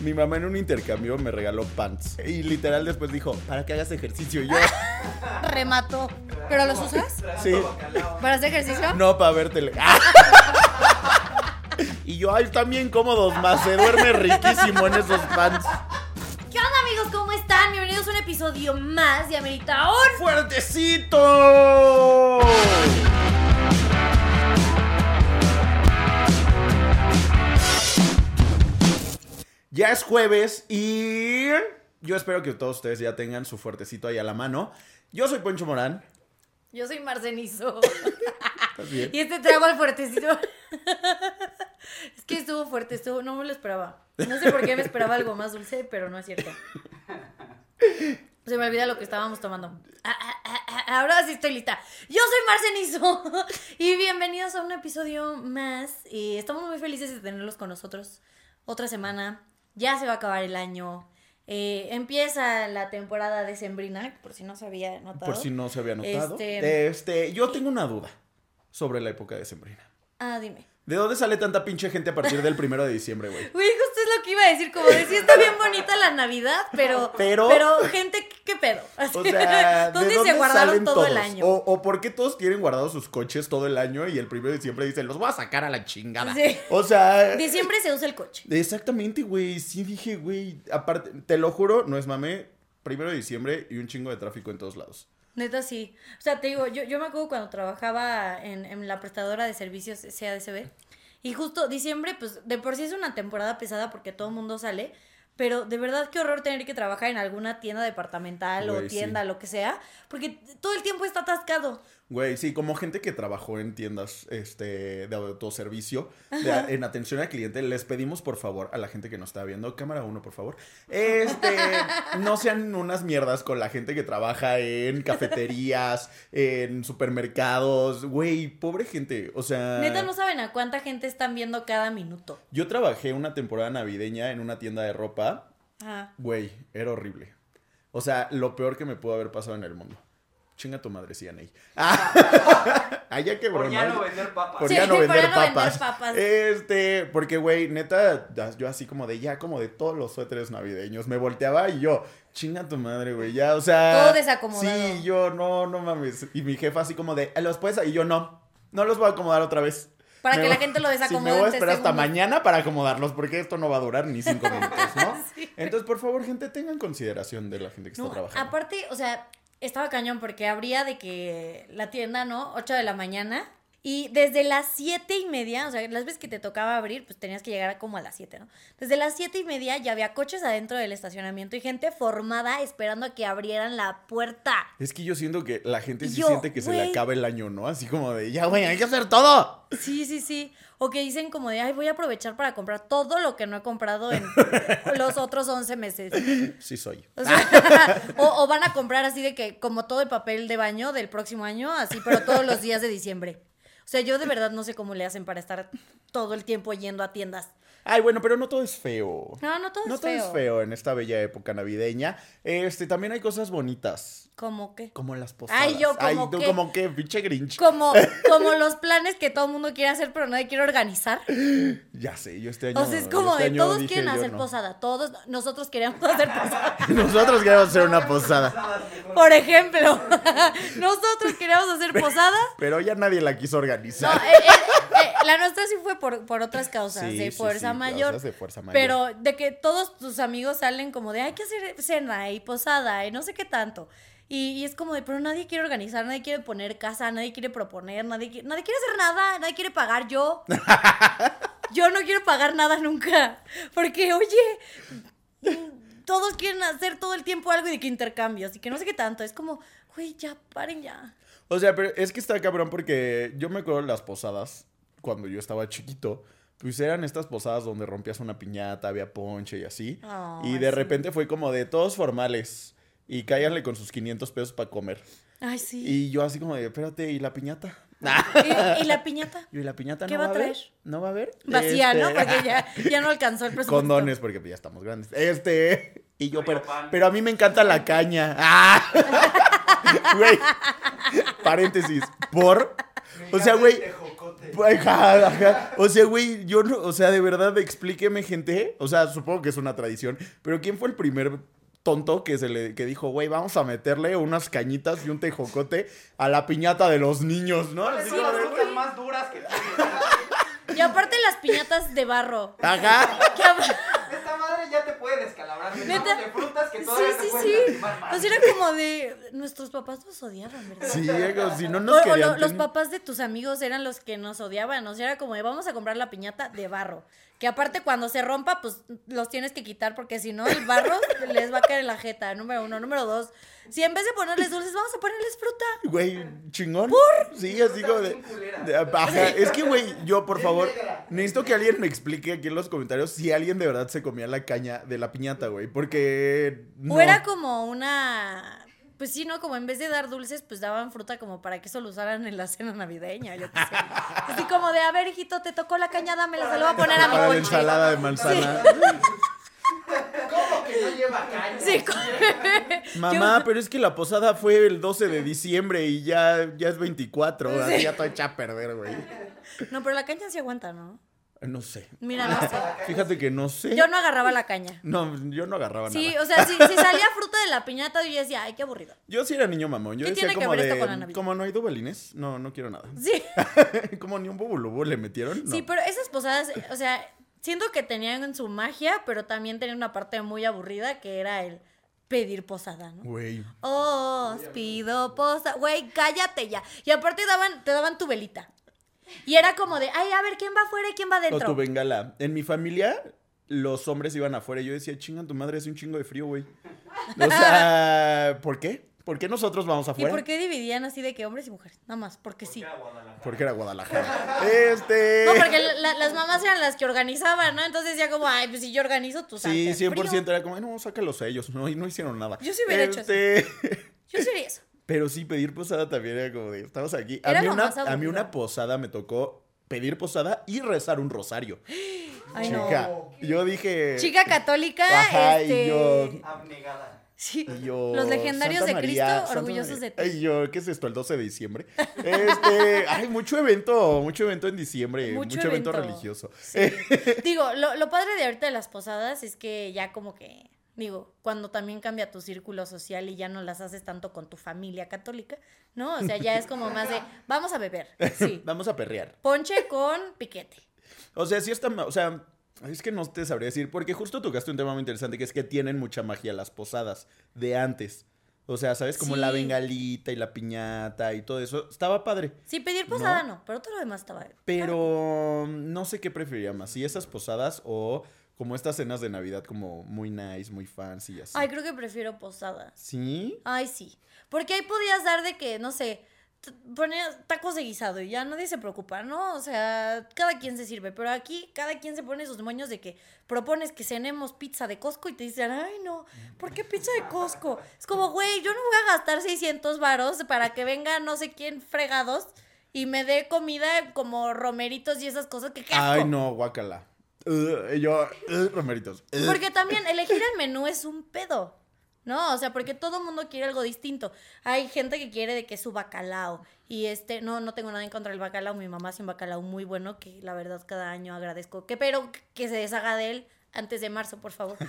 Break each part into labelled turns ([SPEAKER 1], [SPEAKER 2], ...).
[SPEAKER 1] Mi mamá en un intercambio me regaló pants. Y literal después dijo, para que hagas ejercicio. Y yo,
[SPEAKER 2] Remató. ¿Pero los usas?
[SPEAKER 1] sí.
[SPEAKER 2] ¿Para hacer ejercicio?
[SPEAKER 1] No, para ver tele. Y yo, ay, están bien cómodos, más se duerme riquísimo en esos pants.
[SPEAKER 2] ¿Qué onda, amigos? ¿Cómo están? Bienvenidos a un episodio más de Amerita
[SPEAKER 1] ¡Fuertecito! Ya es jueves y yo espero que todos ustedes ya tengan su fuertecito ahí a la mano. Yo soy Poncho Morán.
[SPEAKER 2] Yo soy Marcenizo.
[SPEAKER 1] ¿Estás bien?
[SPEAKER 2] Y este trago al fuertecito. es que estuvo fuerte, estuvo, no me lo esperaba. No sé por qué me esperaba algo más dulce, pero no es cierto. Se me olvida lo que estábamos tomando. Ah, ah, ah, ahora sí estoy lista. Yo soy Marcenizo y bienvenidos a un episodio más. Y estamos muy felices de tenerlos con nosotros. Otra semana, ya se va a acabar el año. Eh, empieza la temporada de Sembrina, por si no se había notado.
[SPEAKER 1] Por si no se había notado.
[SPEAKER 2] Este-
[SPEAKER 1] Este, yo tengo una duda sobre la época de Sembrina.
[SPEAKER 2] Ah, dime.
[SPEAKER 1] ¿De dónde sale tanta pinche gente a partir del primero de diciembre, güey?
[SPEAKER 2] Güey, justo es lo que iba a decir, como decía, está bien bonita la Navidad, pero,
[SPEAKER 1] Pero-
[SPEAKER 2] gente, ¿qué pedo? Así,
[SPEAKER 1] O sea, ¿de
[SPEAKER 2] ¿dónde,
[SPEAKER 1] dónde
[SPEAKER 2] se guardaron
[SPEAKER 1] salen
[SPEAKER 2] todo
[SPEAKER 1] todos?
[SPEAKER 2] el año?
[SPEAKER 1] O, o por qué todos tienen guardados sus coches todo el año y el primero de diciembre dicen, los voy a sacar a la chingada?
[SPEAKER 2] Sí.
[SPEAKER 1] O sea...
[SPEAKER 2] Diciembre se usa el coche.
[SPEAKER 1] Exactamente, güey. Sí dije, güey. Aparte, te lo juro, no es mame. Primero de diciembre y un chingo de tráfico en todos lados.
[SPEAKER 2] Neta, sí. O sea, te digo, yo, yo me acuerdo cuando trabajaba en, en la prestadora de servicios CADCB. Y justo diciembre, pues de por sí es una temporada pesada porque todo el mundo sale. Pero de verdad qué horror tener que trabajar en alguna tienda departamental o
[SPEAKER 1] sí.
[SPEAKER 2] tienda, lo que sea. Porque todo el tiempo está atascado.
[SPEAKER 1] Güey, sí, como gente que trabajó en tiendas este, de autoservicio, de- en atención al cliente, les pedimos por favor a la gente que nos está viendo, cámara uno, por favor, este, no sean unas mierdas con la gente que trabaja en cafeterías, en supermercados, güey, pobre gente, o sea...
[SPEAKER 2] Neta, no saben a cuánta gente están viendo cada minuto.
[SPEAKER 1] Yo trabajé una temporada navideña en una tienda de ropa,
[SPEAKER 2] Ajá.
[SPEAKER 1] güey, era horrible. O sea, lo peor que me pudo haber pasado en el mundo. Chinga tu madre, Cianey. Ah, allá que
[SPEAKER 3] Por ya no vender papas.
[SPEAKER 1] Por
[SPEAKER 2] Sí,
[SPEAKER 1] ya no vender
[SPEAKER 2] ya no vender
[SPEAKER 1] papas. Este, porque, güey, neta, yo así como de ya, como de todos los suéteres navideños, me volteaba y yo, chinga tu madre, güey, ya, o sea.
[SPEAKER 2] Todo desacomodado.
[SPEAKER 1] Sí, yo, no, no mames. Y mi jefa así como de, ¿los puedes? Y yo, no, no los voy a acomodar otra vez.
[SPEAKER 2] Para
[SPEAKER 1] Me
[SPEAKER 2] que la gente lo desacomode
[SPEAKER 1] Sí, me voy a esperar hasta mañana para acomodarlos, porque esto no va a durar ni cinco minutos, ¿no?
[SPEAKER 2] Sí.
[SPEAKER 1] Entonces, por favor, gente, tengan consideración de la gente que
[SPEAKER 2] No,
[SPEAKER 1] está trabajando.
[SPEAKER 2] aparte, o sea, estaba cañón porque abría de que la tienda, ¿no? 8 de la mañana. Y desde las siete y media, o sea, las veces que te tocaba abrir, pues tenías que llegar como a las 7, ¿no? Desde las siete y media ya había coches adentro del estacionamiento y gente formada esperando a que abrieran la puerta.
[SPEAKER 1] Es que yo siento que la gente sí
[SPEAKER 2] yo,
[SPEAKER 1] siente que se le acaba el año, ¿no? Así como de, ya, güey, hay que hacer todo.
[SPEAKER 2] Sí, sí, sí. O que dicen como de, ay, voy a aprovechar para comprar todo lo que no he comprado en los otros 11 meses.
[SPEAKER 1] Sí soy.
[SPEAKER 2] O, sea, o, o van a comprar así de que, como todo el papel de baño del próximo año, así, pero todos los días de diciembre. O sea, yo de verdad no sé cómo le hacen para estar todo el tiempo yendo a tiendas.
[SPEAKER 1] Ay, bueno, pero no todo es feo.
[SPEAKER 2] No, no todo
[SPEAKER 1] No
[SPEAKER 2] es
[SPEAKER 1] todo
[SPEAKER 2] feo.
[SPEAKER 1] es feo en esta bella época navideña. Este, también hay cosas bonitas.
[SPEAKER 2] ¿Cómo qué?
[SPEAKER 1] Como las posadas.
[SPEAKER 2] Ay, yo, ¿cómo
[SPEAKER 1] tú
[SPEAKER 2] qué?
[SPEAKER 1] como que, pinche Grinch.
[SPEAKER 2] Como, como los planes que todo el mundo quiere hacer, pero nadie quiere organizar.
[SPEAKER 1] Ya sé, yo este año.
[SPEAKER 2] O sea, es como
[SPEAKER 1] este
[SPEAKER 2] de todos
[SPEAKER 1] dije,
[SPEAKER 2] quieren hacer
[SPEAKER 1] no.
[SPEAKER 2] posada. Todos, nosotros queremos hacer posada.
[SPEAKER 1] Nosotros queremos hacer una posada.
[SPEAKER 2] Por ejemplo, nosotros queríamos hacer posada.
[SPEAKER 1] Pero ya nadie la quiso
[SPEAKER 2] No,
[SPEAKER 1] organizar.
[SPEAKER 2] eh, eh, eh, la nuestra sí fue por, por otras causas,
[SPEAKER 1] Sí,
[SPEAKER 2] de
[SPEAKER 1] sí,
[SPEAKER 2] fuerza
[SPEAKER 1] sí,
[SPEAKER 2] mayor.
[SPEAKER 1] causas de fuerza mayor.
[SPEAKER 2] Pero de que todos tus amigos salen como de hay que hacer cena y posada y no sé qué tanto. Y, y es como de, pero nadie quiere organizar, nadie quiere poner casa, nadie quiere proponer, nadie, qui- nadie quiere hacer nada, nadie quiere pagar yo. yo no quiero pagar nada nunca. Porque, oye, todos quieren hacer todo el tiempo algo y de que intercambios y que no sé qué tanto. Es como, güey, ya, paren ya.
[SPEAKER 1] O sea, pero es que está cabrón porque yo me acuerdo de las posadas cuando yo estaba chiquito. Pues eran estas posadas donde rompías una piñata, había ponche y así. Y de
[SPEAKER 2] sí.
[SPEAKER 1] repente fue como de todos formales. Y cáiganle con sus 500 pesos para comer.
[SPEAKER 2] Ay, sí.
[SPEAKER 1] Y yo así como de, espérate, ¿y la piñata?
[SPEAKER 2] ¿Y, y la piñata?
[SPEAKER 1] ¿Y la piñata
[SPEAKER 2] ¿Qué
[SPEAKER 1] no
[SPEAKER 2] va
[SPEAKER 1] va
[SPEAKER 2] a
[SPEAKER 1] haber?
[SPEAKER 2] traer?
[SPEAKER 1] ¿No va a haber?
[SPEAKER 2] Vacía, ¿no?
[SPEAKER 1] Este,
[SPEAKER 2] Porque ya, ya no alcanzó el presupuesto.
[SPEAKER 1] Condones, porque pues, ya estamos grandes. Este. Y yo, pero, pero a mí me encanta la caña. ¡Ah! Güey. Paréntesis. Por. O sea, güey. O sea, güey, yo no, o sea, de verdad, explíqueme, gente. O sea, supongo que es una tradición, pero ¿quién fue el primer tonto que se le que dijo, güey, vamos a meterle unas cañitas y un tejocote a la piñata de los niños, ¿no?
[SPEAKER 3] Son
[SPEAKER 1] como
[SPEAKER 3] las frutas más duras que.
[SPEAKER 2] Y aparte las piñatas de barro.
[SPEAKER 1] Ajá.
[SPEAKER 3] Esta madre ya te puede descalabrar.
[SPEAKER 2] Neta.
[SPEAKER 3] de frutas que
[SPEAKER 2] Sí,
[SPEAKER 3] todavía
[SPEAKER 2] sí,
[SPEAKER 3] te
[SPEAKER 2] sí. sea, era como de. Nuestros papás nos odiaban, ¿verdad?
[SPEAKER 1] Sí, como si no nos
[SPEAKER 2] o
[SPEAKER 1] querían.
[SPEAKER 2] lo- los papás de tus amigos eran los que nos odiaban. O sea, era como de vamos a comprar la piñata de barro. Que aparte, cuando se rompa, pues los tienes que quitar porque si no, el barro les va a caer en la jeta. Número uno. Número dos, si en vez de ponerles dulces, vamos a ponerles fruta.
[SPEAKER 1] Güey, chingón. Sí, así como de. de- ajá, Es que, güey, yo, por favor, necesito que alguien me explique aquí en los comentarios si alguien de verdad se comía la caña de la piñata, güey. Porque. No.
[SPEAKER 2] O era como una. Pues sí, ¿no? Como en vez de dar dulces, pues daban fruta como para que eso lo usaran en la cena navideña, yo qué sé. Así como de, a ver, hijito, te tocó la caña, dámela, se lo voy a poner a mi
[SPEAKER 1] la
[SPEAKER 2] ponche.
[SPEAKER 1] ensalada de manzana.
[SPEAKER 3] ¿Cómo que no lleva caña?
[SPEAKER 2] Sí,
[SPEAKER 1] Mamá, pero es que la posada fue el 12 de diciembre y ya, ya es 24. Así ya está hecha a perder, güey.
[SPEAKER 2] No, pero la caña sí aguanta, ¿no?
[SPEAKER 1] No sé.
[SPEAKER 2] Mira, no sé.
[SPEAKER 1] Fíjate que no sé.
[SPEAKER 2] Yo no agarraba la caña.
[SPEAKER 1] No, yo no agarraba
[SPEAKER 2] Sí,
[SPEAKER 1] nada.
[SPEAKER 2] o sea, si, si salía fruta de la piñata, yo decía, ay, qué aburrido.
[SPEAKER 1] Yo sí era niño mamón. Yo
[SPEAKER 2] ¿Qué
[SPEAKER 1] decía
[SPEAKER 2] tiene que
[SPEAKER 1] como
[SPEAKER 2] ver esto con la Navidad?
[SPEAKER 1] Como no hay dubalines, no, no quiero nada.
[SPEAKER 2] Sí,
[SPEAKER 1] como ni un bubulubu le metieron. No.
[SPEAKER 2] sí, pero esas posadas, o sea, siento que tenían su magia, pero también tenían una parte muy aburrida que era el pedir posada, ¿no?
[SPEAKER 1] Güey.
[SPEAKER 2] Os pido posada. Güey, cállate ya. Y aparte daban, te daban tu velita. Y era como de, ay, a ver, ¿quién va afuera y quién va
[SPEAKER 1] O tu
[SPEAKER 2] adentro?
[SPEAKER 1] bengala. En mi familia, los hombres iban afuera y yo decía, chingan tu madre, hace un chingo de frío, güey. O sea, ¿por qué? ¿Por qué nosotros vamos
[SPEAKER 2] ¿Y
[SPEAKER 1] afuera?
[SPEAKER 2] por qué dividían así de que hombres y mujeres? Nada más, porque sí.
[SPEAKER 1] Porque era Guadalajara. Este.
[SPEAKER 2] No, porque la- las mamás eran las que organizaban, ¿no? Entonces decía como, ay, pues si yo organizo, tú sabes.
[SPEAKER 1] Sí, 100% era como, "Ay, no, sácalos a ellos. No, y no hicieron nada.
[SPEAKER 2] Yo sí hubiera hecho
[SPEAKER 1] este...
[SPEAKER 2] Yo sí haría eso.
[SPEAKER 1] Pero sí, pedir posada también era como de, estamos aquí. A mí, una, a mí una posada me tocó pedir posada y rezar un rosario.
[SPEAKER 2] Ay, no.
[SPEAKER 1] Chica, yo dije...
[SPEAKER 2] Chica católica,
[SPEAKER 1] Ajá, y
[SPEAKER 2] este.
[SPEAKER 1] yo-
[SPEAKER 3] Abnegada.
[SPEAKER 2] Sí.
[SPEAKER 1] y yo,
[SPEAKER 2] Los legendarios
[SPEAKER 1] Santa
[SPEAKER 2] de
[SPEAKER 1] María,
[SPEAKER 2] Cristo,
[SPEAKER 1] Santa
[SPEAKER 2] orgullosos de ti.
[SPEAKER 1] Ay, yo, ¿qué es esto? El 12 de diciembre. Este, ay, mucho evento, mucho evento en diciembre, mucho,
[SPEAKER 2] Mucho
[SPEAKER 1] evento.
[SPEAKER 2] evento.
[SPEAKER 1] religioso.
[SPEAKER 2] Sí. Digo, lo, lo padre de ahorita de las posadas es que ya como que, digo, cuando también cambia tu círculo social y ya no las haces tanto con tu familia católica, ¿no? O sea, ya es como más de, vamos a beber, sí.
[SPEAKER 1] Vamos a perrear.
[SPEAKER 2] Ponche con piquete.
[SPEAKER 1] O sea, sí está, o sea, es que no te sabría decir, porque justo tocaste un tema muy interesante, que es que tienen mucha magia las posadas de antes. O sea, ¿sabes? Como la bengalita y la piñata y todo eso. Estaba padre.
[SPEAKER 2] Sí, pedir posada
[SPEAKER 1] ¿No?
[SPEAKER 2] no, pero todo lo demás estaba bien.
[SPEAKER 1] Pero no sé qué preferiría más. Si esas posadas o como estas cenas de Navidad como muy nice, muy fancy y así.
[SPEAKER 2] Ay, creo que prefiero posada.
[SPEAKER 1] ¿Sí?
[SPEAKER 2] Ay, sí. Porque ahí podías dar de que, no sé, ponías tacos de guisado y ya nadie se preocupa, ¿no? O sea, cada quien se sirve. Pero aquí cada quien se pone sus moños de que propones que cenemos pizza de Costco y te dicen, ay, no, ¿por qué pizza de Costco? Es como, güey, yo no voy a gastar 600 varos para que venga no sé quién fregados y me dé comida como romeritos y esas cosas que.
[SPEAKER 1] Ay, no, guácala. Ugh, yo, ugh, romeritos. Ugh.
[SPEAKER 2] Porque también elegir el menú es un pedo. ¿No? O sea, porque todo mundo quiere algo distinto. Hay gente que quiere de que su bacalao. Y este, no, no tengo nada en contra del bacalao. Mi mamá hace un bacalao muy bueno que la verdad cada año agradezco. Que, pero que se deshaga de él antes de marzo, por favor.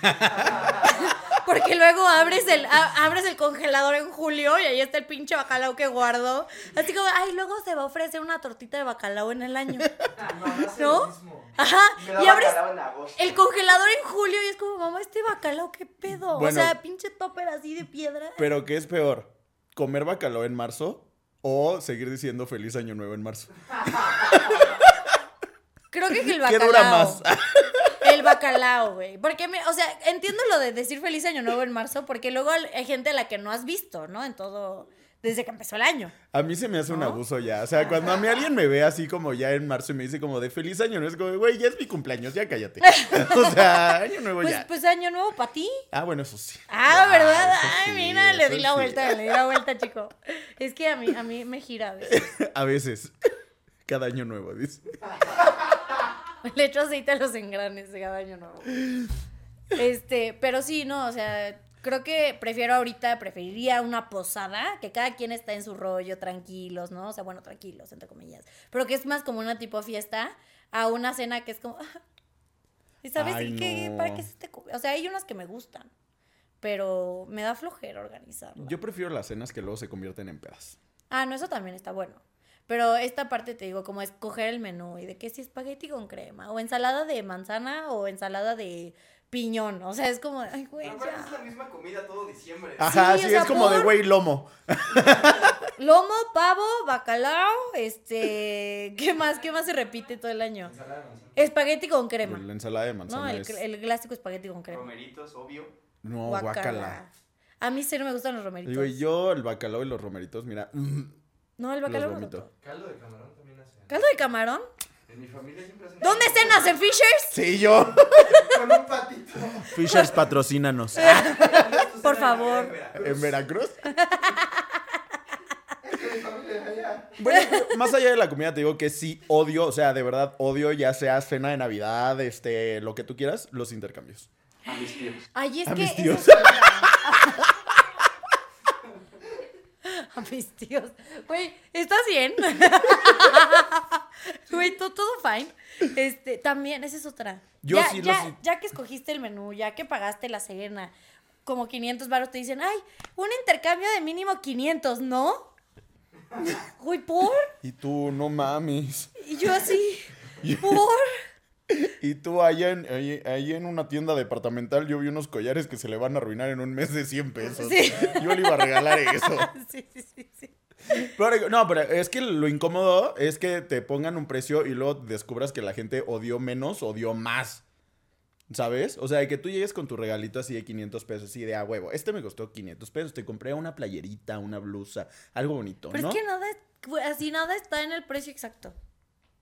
[SPEAKER 2] Porque luego abres el, a- abres el congelador en julio y ahí está el pinche bacalao que guardó. Así como, ay, luego se va a ofrecer una tortita de bacalao en el año. ¿No? Ajá.
[SPEAKER 3] Me da
[SPEAKER 2] Y abres
[SPEAKER 3] bacalao en agosto.
[SPEAKER 2] el congelador en julio y es como, mamá, este bacalao, ¿qué pedo?
[SPEAKER 1] Bueno.
[SPEAKER 2] o sea, pinche topper así de piedra.
[SPEAKER 1] Pero ¿qué es peor? ¿Comer bacalao en marzo o seguir diciendo feliz año nuevo en marzo?
[SPEAKER 2] Creo que el
[SPEAKER 1] ¿Qué
[SPEAKER 2] bacalao.
[SPEAKER 1] dura más?
[SPEAKER 2] El bacalao, güey. Porque, me, o sea, entiendo lo de decir feliz año nuevo en marzo, porque luego hay gente a la que no has visto, ¿no? En todo, desde que empezó el año.
[SPEAKER 1] A mí se me hace un abuso ya. O sea, cuando a mí alguien me ve así como ya en marzo y me dice como de feliz año, no es como, güey, ya es mi cumpleaños, ya cállate. o sea, año nuevo
[SPEAKER 2] Pues,
[SPEAKER 1] ya.
[SPEAKER 2] pues año nuevo para ti.
[SPEAKER 1] Ah, bueno, eso sí.
[SPEAKER 2] Ah, ¿verdad? Ay,
[SPEAKER 1] sí,
[SPEAKER 2] mira, le di la vuelta, le di la vuelta, chico. Es que a mí, a mí me gira a veces.
[SPEAKER 1] A veces. Cada año nuevo, dice.
[SPEAKER 2] Le echo aceite a los engranes de cada año nuevo. Este, pero sí, no, o sea, Creo que prefiero ahorita, preferiría una posada, que cada quien está en su rollo, tranquilos, ¿no? O sea, bueno, tranquilos, entre comillas. Pero que es más como una tipo fiesta, a una cena que es como... ¿Y sabes
[SPEAKER 1] Ay,
[SPEAKER 2] qué?
[SPEAKER 1] no.
[SPEAKER 2] ¿Para qué se te O sea, hay unas que me gustan, pero me da flojera organizarla.
[SPEAKER 1] Yo prefiero las cenas que luego se convierten en pedas.
[SPEAKER 2] Ah, no, eso también está bueno. Pero esta parte te digo, como escoger el menú y de que si espagueti con crema, o ensalada de manzana, o ensalada de piñón. O sea, es como, ay, güey,
[SPEAKER 3] Pero aparte es
[SPEAKER 2] ya.
[SPEAKER 3] la misma comida todo diciembre.
[SPEAKER 1] Ajá,
[SPEAKER 2] Sí,
[SPEAKER 1] sí,
[SPEAKER 2] o sea,
[SPEAKER 1] es como de
[SPEAKER 2] por-
[SPEAKER 1] güey lomo.
[SPEAKER 2] Lomo, pavo, bacalao, este. ¿Qué más? ¿Qué más se repite todo el año?
[SPEAKER 3] Ensalada de manzana.
[SPEAKER 2] Espagueti con crema.
[SPEAKER 1] La ensalada de
[SPEAKER 2] No,
[SPEAKER 1] manzana
[SPEAKER 2] el,
[SPEAKER 1] es...
[SPEAKER 2] el clásico espagueti con crema.
[SPEAKER 3] Romeritos, obvio.
[SPEAKER 1] No,
[SPEAKER 2] Guácala.
[SPEAKER 1] guácala.
[SPEAKER 2] A mí cero me gustan los romeritos.
[SPEAKER 1] Digo, y yo el bacalao y los romeritos, mira, mm,
[SPEAKER 2] No, el bacalao
[SPEAKER 1] vomito.
[SPEAKER 3] Caldo de camarón también hacen.
[SPEAKER 2] ¿Caldo de camarón?
[SPEAKER 3] En mi familia siempre hacen.
[SPEAKER 2] ¿Dónde cenas? ¿En Fishers?
[SPEAKER 1] Sí, yo.
[SPEAKER 3] Con un patito.
[SPEAKER 1] Fishers patrocínanos.
[SPEAKER 2] Por favor.
[SPEAKER 1] ¿En Veracruz?
[SPEAKER 3] Mi familia de allá.
[SPEAKER 1] Bueno, más allá de la comida, te digo que sí odio, o sea, de verdad odio, ya sea cena de Navidad, este, lo que tú quieras, los intercambios.
[SPEAKER 3] A mis tíos.
[SPEAKER 2] Ay, es
[SPEAKER 1] A
[SPEAKER 2] que.
[SPEAKER 1] mis
[SPEAKER 2] eso
[SPEAKER 1] tíos.
[SPEAKER 2] es otra. A mis tíos. Güey, ¿estás bien? Güey, todo, todo fine. Este, también, esa es otra.
[SPEAKER 1] Yo
[SPEAKER 2] ya,
[SPEAKER 1] sí
[SPEAKER 2] ya, ya que escogiste el menú, ya que pagaste la cena, como 500 baros, te dicen, ay, un intercambio de mínimo 500, ¿no? Güey, ¿por?
[SPEAKER 1] Y tú, no mames.
[SPEAKER 2] Y yo así, ¿por?
[SPEAKER 1] Y tú allá en, ahí, ahí en una tienda departamental, yo vi unos collares que se le van a arruinar en un mes de 100 pesos.
[SPEAKER 2] Sí.
[SPEAKER 1] Yo le iba a regalar eso.
[SPEAKER 2] Sí, sí, sí, sí.
[SPEAKER 1] Pero, no, pero es que lo incómodo es que te pongan un precio y luego descubras que la gente odió menos, odió más. ¿Sabes? O sea, que tú llegues con tu regalito así de 500 pesos, así de a huevo. Este me costó 500 pesos. Te compré una playerita, una blusa, algo bonito,
[SPEAKER 2] Pero
[SPEAKER 1] ¿no?
[SPEAKER 2] es que nada, así nada está en el precio exacto.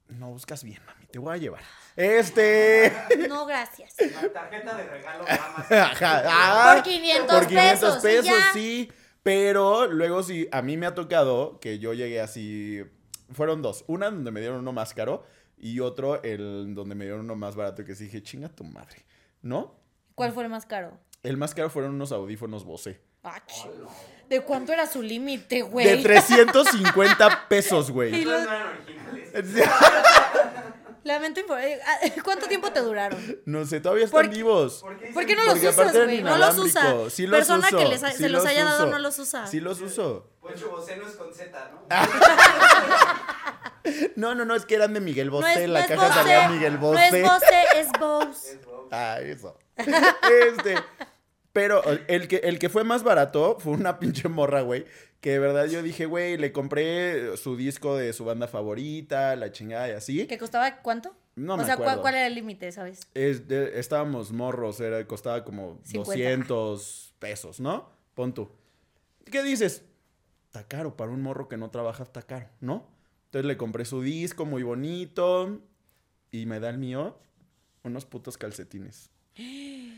[SPEAKER 1] No buscas bien, mami. Te voy a llevar. Este.
[SPEAKER 2] No, gracias.
[SPEAKER 3] La tarjeta de regalo.
[SPEAKER 1] Ajá, ah,
[SPEAKER 2] Por 500
[SPEAKER 1] por 500
[SPEAKER 2] pesos, y
[SPEAKER 1] pesos,
[SPEAKER 2] ya.
[SPEAKER 1] sí. Pero luego sí, a mí me ha tocado que yo llegué así. Fueron dos. Una donde me dieron uno más caro y otro el donde me dieron uno más barato que sí dije, chinga tu madre. ¿No?
[SPEAKER 2] ¿Cuál fue el más caro?
[SPEAKER 1] El más caro fueron unos audífonos Bose.
[SPEAKER 2] Ah, ch- ¿De cuánto era su límite,
[SPEAKER 1] De
[SPEAKER 2] güey?
[SPEAKER 1] 350 pesos, güey.
[SPEAKER 2] Los-
[SPEAKER 3] no eran originales.
[SPEAKER 2] Lamento eh, ah, ¿Cuánto tiempo te duraron?
[SPEAKER 1] No sé, todavía están
[SPEAKER 2] Porque-
[SPEAKER 1] vivos.
[SPEAKER 3] ¿Por qué,
[SPEAKER 2] ¿Por no los
[SPEAKER 1] Porque
[SPEAKER 2] usas, güey? No los usa.
[SPEAKER 1] Sí los
[SPEAKER 2] Persona
[SPEAKER 1] uso,
[SPEAKER 2] que les ha-
[SPEAKER 1] sí
[SPEAKER 2] se los haya dado
[SPEAKER 1] uso.
[SPEAKER 2] no los usa.
[SPEAKER 1] Sí los uso.
[SPEAKER 3] Poncho Bocé no es con Z, ¿no?
[SPEAKER 1] No, no, no, es que eran de Miguel
[SPEAKER 2] No
[SPEAKER 1] Bosé.
[SPEAKER 2] es,
[SPEAKER 1] la
[SPEAKER 2] no
[SPEAKER 1] caja salía Miguel
[SPEAKER 2] No
[SPEAKER 1] Bosé.
[SPEAKER 2] es Bose, es Bose.
[SPEAKER 3] Es Bose.
[SPEAKER 1] Ah, eso. Este. Pero el que, el que fue más barato fue una pinche morra, güey. Que de verdad yo dije, güey, le compré su disco de su banda favorita, la chingada y así.
[SPEAKER 2] ¿Que costaba cuánto?
[SPEAKER 1] No
[SPEAKER 2] o
[SPEAKER 1] me
[SPEAKER 2] sea, ¿cuál,
[SPEAKER 1] acuerdo.
[SPEAKER 2] cuál era el límite, sabes?
[SPEAKER 1] Es de- estábamos morros, era, costaba como
[SPEAKER 2] 50.
[SPEAKER 1] 200 pesos, ¿no? Pon tú. ¿Qué dices? Está caro, para un morro que no trabaja está caro, ¿no? Entonces le compré su disco muy bonito y me da el mío unos putos calcetines.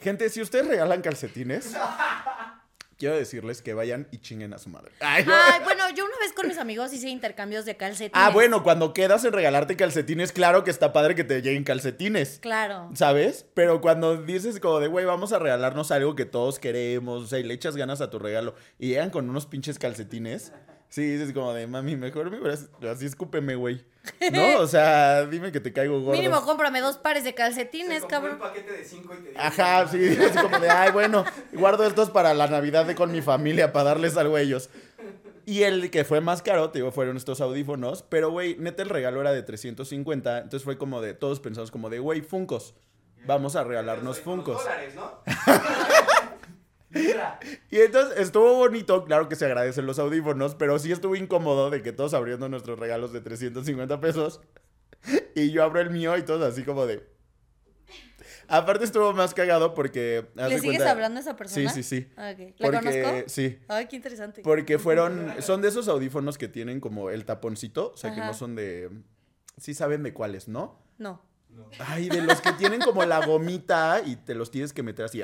[SPEAKER 1] Gente, si ustedes regalan calcetines, quiero decirles que vayan y chinguen a su madre. Ay.
[SPEAKER 2] Ay, bueno, yo una vez con mis amigos hice intercambios de calcetines.
[SPEAKER 1] Ah, bueno, cuando quedas en regalarte calcetines, claro que está padre que te lleguen calcetines.
[SPEAKER 2] Claro.
[SPEAKER 1] ¿Sabes? Pero cuando dices como de, güey, vamos a regalarnos algo que todos queremos, o sea, y le echas ganas a tu regalo, y llegan con unos pinches calcetines, sí, dices como de, mami, mejor me hubieras- así escúpeme, güey. ¿No? O sea, dime que te caigo gordo.
[SPEAKER 2] Mínimo cómprame dos pares de calcetines, cabrón.
[SPEAKER 3] un paquete de 5 y te dio
[SPEAKER 1] Ajá, sí, así como de, ay, bueno, guardo estos para la Navidad de con mi familia, para darles algo a ellos. Y el que fue más caro, te digo, fueron estos audífonos, pero, güey, neta, el regalo era de 350, entonces fue como de, todos pensamos como de, güey, Funcos, vamos a regalarnos
[SPEAKER 3] soy-
[SPEAKER 1] Funcos.
[SPEAKER 3] Dólares, ¿no? Mira.
[SPEAKER 1] Y entonces estuvo bonito, claro que se agradecen los audífonos, pero sí estuvo incómodo de que todos abriendo nuestros regalos de 350 pesos y yo abro el mío y todos así como de... Aparte estuvo más cagado porque...
[SPEAKER 2] ¿Le sigues
[SPEAKER 1] cuenta-
[SPEAKER 2] hablando a esa persona?
[SPEAKER 1] Sí, sí, sí.
[SPEAKER 2] Ah. ¿La
[SPEAKER 1] Porque,
[SPEAKER 2] conozco?
[SPEAKER 1] sí,
[SPEAKER 2] Ay, qué interesante.
[SPEAKER 1] porque fueron, son de esos audífonos que tienen como el taponcito, o sea, que no son de... Sí saben de cuáles, ¿no?
[SPEAKER 2] No.
[SPEAKER 1] Ay, de los que tienen como la gomita y te los tienes que meter así.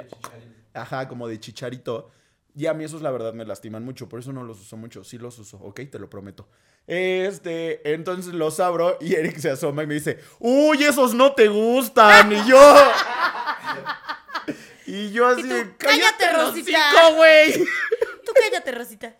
[SPEAKER 1] Ajá, como de chicharito. Y a mí esos la verdad me lastiman mucho, por eso no los uso mucho. Sí los uso, ok, te lo prometo. Este, entonces los abro y Eric se asoma y me dice, uy, esos no te gustan. Y yo... Y yo así,
[SPEAKER 2] tú,
[SPEAKER 1] de,
[SPEAKER 2] "Cállate, Rosita".
[SPEAKER 1] güey.
[SPEAKER 2] Tú cállate, Rosita.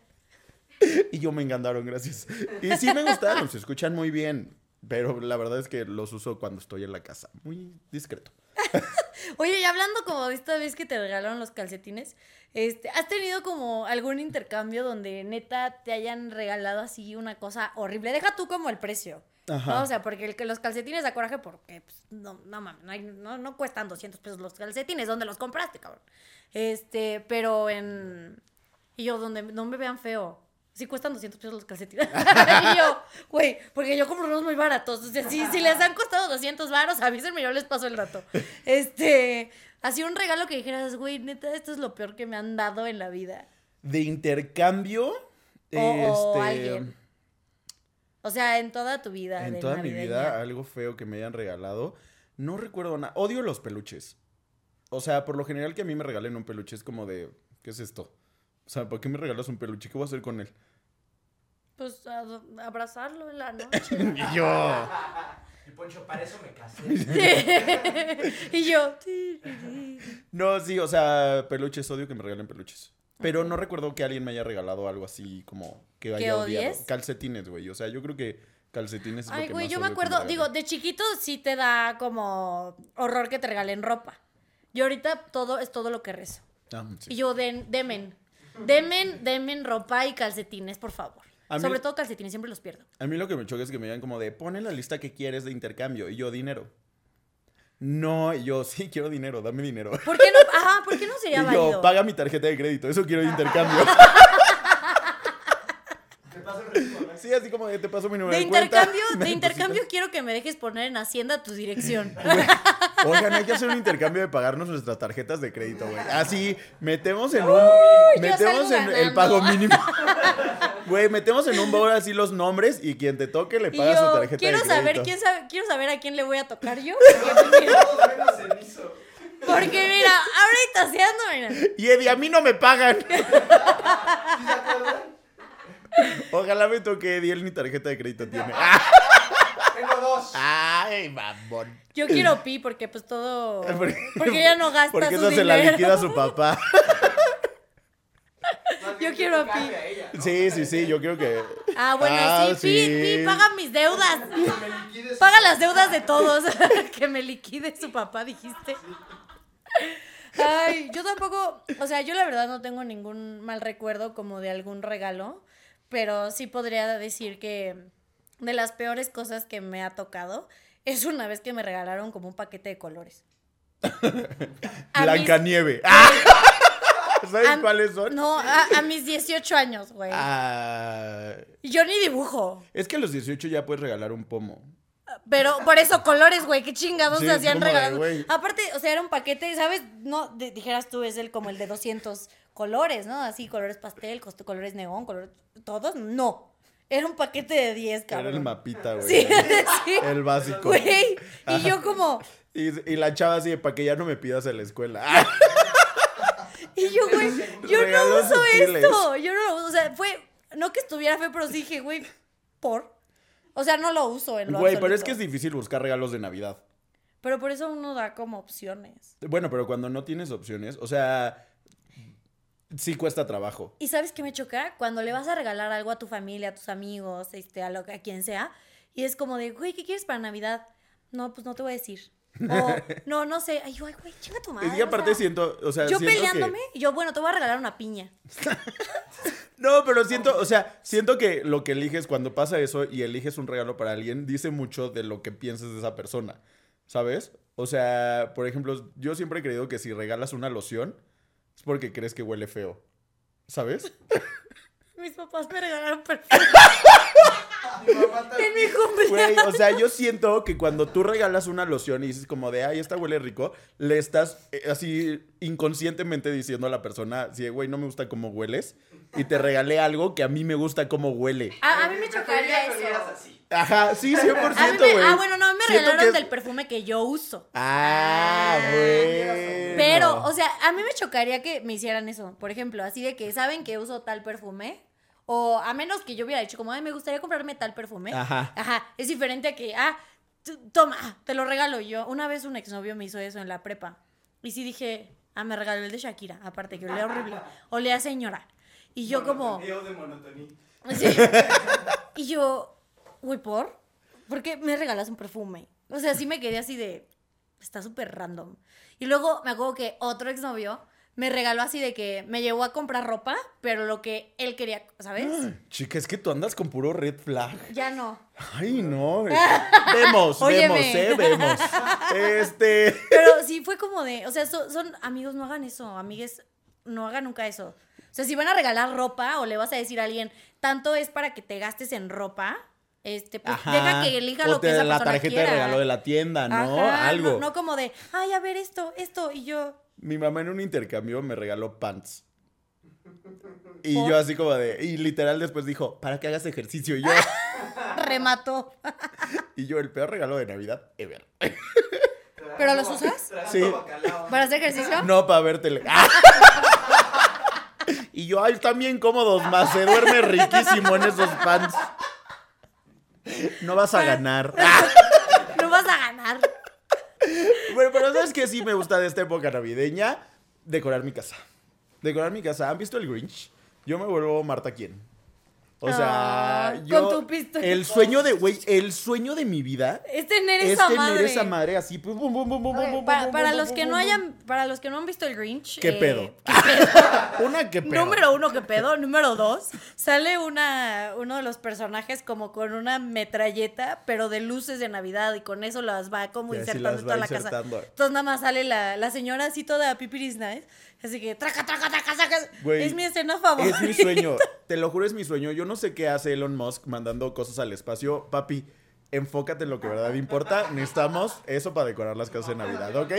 [SPEAKER 1] Y yo me encantaron, gracias. Y sí me gustaron, se escuchan muy bien. Pero la verdad es que los uso cuando estoy en la casa. Muy discreto.
[SPEAKER 2] Oye, y hablando como de esta vez que te regalaron los calcetines, este, ¿has tenido como algún intercambio donde neta te hayan regalado así una cosa horrible? Deja tú como el precio.
[SPEAKER 1] Ajá.
[SPEAKER 2] ¿no? O sea, porque el los calcetines da coraje porque pues, no, no mames, no, hay- no, no cuestan 200 pesos los calcetines. ¿Dónde los compraste, cabrón? Este, pero en... Y yo, donde no me vean feo. Sí cuestan 200 pesos los calcetines. y yo, güey, porque yo compro unos muy baratos. O sea, si, si les han costado 200 varos, avísenme, yo les paso el dato. Este, así un regalo que dijeras, güey, neta, esto es lo peor que me han dado en la vida.
[SPEAKER 1] De intercambio.
[SPEAKER 2] O, o
[SPEAKER 1] este,
[SPEAKER 2] alguien. O sea, en toda tu vida.
[SPEAKER 1] En toda mi vida, algo feo que me hayan regalado. No recuerdo nada. Odio los peluches. O sea, por lo general que a mí me regalen un peluche es como de. ¿Qué es esto? O sea, ¿por qué me regalas un peluche? ¿Qué voy a hacer con él?
[SPEAKER 2] Pues a- abrazarlo en la noche.
[SPEAKER 1] Y yo.
[SPEAKER 3] Y Poncho, para eso me casé.
[SPEAKER 2] y yo.
[SPEAKER 1] No, sí, o sea, peluches, odio que me regalen peluches. Pero no recuerdo que alguien me haya regalado algo así como que haya odiado.
[SPEAKER 2] odies?
[SPEAKER 1] Calcetines, güey. O sea, yo creo que calcetines es lo
[SPEAKER 2] Ay,
[SPEAKER 1] que
[SPEAKER 2] güey,
[SPEAKER 1] más
[SPEAKER 2] yo me acuerdo, digo, de chiquito sí te da como horror que te regalen ropa. Yo ahorita todo es todo lo que rezo.
[SPEAKER 1] Ah, sí.
[SPEAKER 2] Y yo, den, demen. Demen, demen ropa y calcetines, por favor.
[SPEAKER 1] A mí-
[SPEAKER 2] Sobre todo calcetines, siempre los pierdo.
[SPEAKER 1] A mí lo que me choca es que me digan como de, pon en la lista que quieres de intercambio. Y yo, dinero. No, y yo, sí, quiero dinero, dame dinero.
[SPEAKER 2] ¿Por qué no? Ajá, ¿por qué no sería
[SPEAKER 1] Y
[SPEAKER 2] válido?
[SPEAKER 1] yo, paga mi tarjeta de crédito, eso quiero de intercambio.
[SPEAKER 3] Te paso el
[SPEAKER 1] sí, así como de, te paso mi número
[SPEAKER 2] De
[SPEAKER 1] de, cuenta,
[SPEAKER 2] intercambio,
[SPEAKER 1] me
[SPEAKER 2] de intercambio
[SPEAKER 1] depositas.
[SPEAKER 2] quiero que me dejes poner en Hacienda tu dirección.
[SPEAKER 1] Oigan, hay que hacer un intercambio de pagarnos nuestras tarjetas de crédito, güey. Así, metemos en un...
[SPEAKER 2] yo
[SPEAKER 1] metemos en el pago mínimo. Güey, metemos en un bowl así los nombres y quien te toque le paga su tarjeta
[SPEAKER 2] quiero
[SPEAKER 1] de crédito.
[SPEAKER 2] saber quién sabe, quiero saber a quién le voy a tocar yo. Porque mira, porque ahorita se ando, mira.
[SPEAKER 1] Y Eddie, a mí no me pagan.
[SPEAKER 3] ¿Sí se acuerdan?
[SPEAKER 1] Ojalá me toque Eddie, él ni tarjeta de crédito tiene. Ah,
[SPEAKER 3] Tengo dos.
[SPEAKER 1] Ay, mamón.
[SPEAKER 2] Yo quiero pi porque pues todo
[SPEAKER 1] Porque-
[SPEAKER 2] porque ella no gasta
[SPEAKER 1] Porque
[SPEAKER 2] su
[SPEAKER 1] esa se la liquida a su papá.
[SPEAKER 2] Yo quiero a Pi.
[SPEAKER 1] Sí, sí, sí, yo creo que...
[SPEAKER 2] Ah, bueno,
[SPEAKER 1] Ah,
[SPEAKER 2] sí, pi,
[SPEAKER 1] sí.
[SPEAKER 2] pi, paga mis deudas.
[SPEAKER 3] Que me liquides.
[SPEAKER 2] Paga las deudas de todos. que me liquide su papá, dijiste. Ay, yo tampoco, o sea, yo la verdad no tengo ningún mal recuerdo como de algún regalo, pero sí podría decir que de las peores cosas que me ha tocado es una vez que me regalaron como un paquete de colores. A mis-
[SPEAKER 1] Blancanieve. ¡Ah! ¿Sabes
[SPEAKER 2] a-
[SPEAKER 1] cuáles son?
[SPEAKER 2] No, a, a mis 18 años, güey.
[SPEAKER 1] Ah,
[SPEAKER 2] Yo ni dibujo.
[SPEAKER 1] es que a los 18 ya puedes regalar un pomo.
[SPEAKER 2] Pero por eso, colores, güey, qué chingados
[SPEAKER 1] Sí,
[SPEAKER 2] se hacían
[SPEAKER 1] de, güey.
[SPEAKER 2] Aparte, o sea, era un paquete, ¿sabes? No, de- dijeras tú, es el como el de 200 colores, ¿no? Así, colores pastel, colores neón, colores. ¿Todos? No. Era un paquete de 10,
[SPEAKER 1] Era el
[SPEAKER 2] cabrón.
[SPEAKER 1] mapita, güey.
[SPEAKER 2] Sí, sí.
[SPEAKER 1] El básico.
[SPEAKER 2] Güey. Y yo como.
[SPEAKER 1] Y, y la chava así, para que ya no me pidas en la escuela.
[SPEAKER 2] Y yo, güey, yo no uso
[SPEAKER 1] sutiles.
[SPEAKER 2] esto. Yo no lo uso. O sea, fue. No que estuviera feo, pero sí dije, güey, por. O sea, no lo uso en lo
[SPEAKER 1] Güey, pero es que es difícil buscar regalos de Navidad.
[SPEAKER 2] Pero por eso uno da como opciones.
[SPEAKER 1] Bueno, pero cuando no tienes opciones, o sea, sí cuesta trabajo.
[SPEAKER 2] ¿Y sabes qué me choca? Cuando le vas a regalar algo a tu familia, a tus amigos, este, a, lo, a quien sea, y es como de, güey, ¿qué quieres para Navidad? No, pues no te voy a decir. O, no, no sé. Ay, yo, ay, güey, chinga tu madre.
[SPEAKER 1] y
[SPEAKER 2] o
[SPEAKER 1] aparte
[SPEAKER 2] sea,
[SPEAKER 1] siento, o sea,
[SPEAKER 2] Yo
[SPEAKER 1] siento que-
[SPEAKER 2] peleándome, y yo, bueno, te voy a regalar una piña.
[SPEAKER 1] No, pero siento, o sea, siento que lo que eliges cuando pasa eso y eliges un regalo para alguien dice mucho de lo que piensas de esa persona, ¿sabes? O sea, por ejemplo, yo siempre he creído que si regalas una loción es porque crees que huele feo, ¿sabes?
[SPEAKER 2] Mis papás me regalaron perfume
[SPEAKER 3] Mi mamá también.
[SPEAKER 2] en mi cumpleaños.
[SPEAKER 1] Güey, o sea, yo siento que cuando tú regalas una loción y dices como de, ay, esta huele rico, le estás eh, así inconscientemente diciendo a la persona, sí, güey, no me gusta cómo hueles, y te regalé algo que a mí me gusta cómo huele.
[SPEAKER 2] A, a mí me chocaría eso.
[SPEAKER 1] Ajá, sí, 100%,
[SPEAKER 2] A mí
[SPEAKER 1] güey.
[SPEAKER 2] me- ah, bueno, no, me
[SPEAKER 1] Siento
[SPEAKER 2] regalaron
[SPEAKER 1] que es-
[SPEAKER 2] del perfume que yo uso.
[SPEAKER 1] Ah, güey.
[SPEAKER 2] Pero, o sea, a mí me chocaría que me hicieran eso. Por ejemplo, así de que saben que uso tal perfume. O a menos que yo hubiera dicho, como, ay, me gustaría comprarme tal perfume.
[SPEAKER 1] Ajá.
[SPEAKER 2] Ajá. Es diferente a que, ah, toma, te lo regalo yo. Una vez un exnovio me hizo eso en la prepa. Y sí dije, Ah, me regaló el de Shakira, aparte que olía horrible. Olía a señora. Y yo como...
[SPEAKER 3] De monotonía.
[SPEAKER 2] Sí. Y yo, güey, ¿por? ¿Por qué me regalas un perfume? O sea, sí me quedé así de, está súper random. Y luego me acuerdo que otro exnovio me regaló así de que me llevó a comprar ropa, pero lo que él quería, ¿sabes?
[SPEAKER 1] Chica, es que tú andas con puro red flag.
[SPEAKER 2] Ya no.
[SPEAKER 1] Ay, no. Vemos,
[SPEAKER 2] Óyeme.
[SPEAKER 1] vemos, eh, vemos. Este.
[SPEAKER 2] Pero sí fue como de, o sea, so- son, amigos, no hagan eso, amigues, no hagan nunca eso. O sea, si van a regalar ropa o le vas a decir a alguien, tanto es para que te gastes en ropa, este, pues deja que elija lo que esa
[SPEAKER 1] la
[SPEAKER 2] persona
[SPEAKER 1] tarjeta
[SPEAKER 2] quiera.
[SPEAKER 1] de regalo de la tienda, ¿no?
[SPEAKER 2] Ajá,
[SPEAKER 1] Algo.
[SPEAKER 2] No, no como de, ay, a ver esto, esto, y yo,
[SPEAKER 1] Mi mamá en un intercambio me regaló pants. Y
[SPEAKER 2] ¿Por?
[SPEAKER 1] yo así como de, y literal después dijo, para que hagas ejercicio. Y yo,
[SPEAKER 2] remató.
[SPEAKER 1] y yo, el peor regalo de Navidad ever.
[SPEAKER 2] ¿Pero los usas?
[SPEAKER 1] Sí.
[SPEAKER 2] ¿Para hacer ejercicio?
[SPEAKER 1] No, para ver tele. Y yo, ay, están bien cómodos, más se duerme riquísimo en esos pants. No vas a ganar.
[SPEAKER 2] No vas a ganar.
[SPEAKER 1] Bueno, pero ¿sabes qué sí me gusta de esta época navideña? Decorar mi casa. Decorar mi casa. ¿Han visto el Grinch? Yo me vuelvo Marta quién. O sea,
[SPEAKER 2] Ah,
[SPEAKER 1] yo...
[SPEAKER 2] con tu pistola.
[SPEAKER 1] El sueño de, güey, el sueño de mi vida
[SPEAKER 2] Es tener
[SPEAKER 1] es
[SPEAKER 2] esa
[SPEAKER 1] tener
[SPEAKER 2] madre.
[SPEAKER 1] esa madre así.
[SPEAKER 2] para, los que no hayan, para los que no han visto el Grinch.
[SPEAKER 1] ¿Qué
[SPEAKER 2] eh,
[SPEAKER 1] pedo? Una que pedo.
[SPEAKER 2] Número uno, que pedo. Número dos, sale una, uno de los personajes como con una metralleta, pero de luces de Navidad, y con eso las va como insertando en toda la casa. Entonces nada más sale la, la señora así toda pipiris nice, así que traca, traca, traca, traca.
[SPEAKER 1] Güey,
[SPEAKER 2] es mi escena favorita.
[SPEAKER 1] Es mi sueño. Te lo juro, es mi sueño. Yo no sé qué hace Elon Musk mandando cosas al espacio. Papi, enfócate en lo que verdad importa. Necesitamos eso para decorar las casas de Navidad, ¿ok?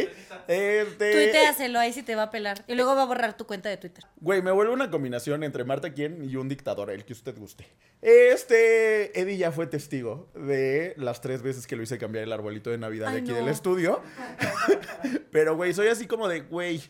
[SPEAKER 1] Este.
[SPEAKER 2] Tuiteaselo, ahí sí te va a pelar. Y luego va a borrar tu cuenta de Twitter.
[SPEAKER 1] Güey, me vuelve una combinación entre Marta Quien y un dictador, el que usted guste. Este. Eddie ya fue testigo de las tres veces que lo hice cambiar el arbolito de Navidad de aquí
[SPEAKER 2] no.
[SPEAKER 1] del estudio. Pero, güey, soy así como de, güey,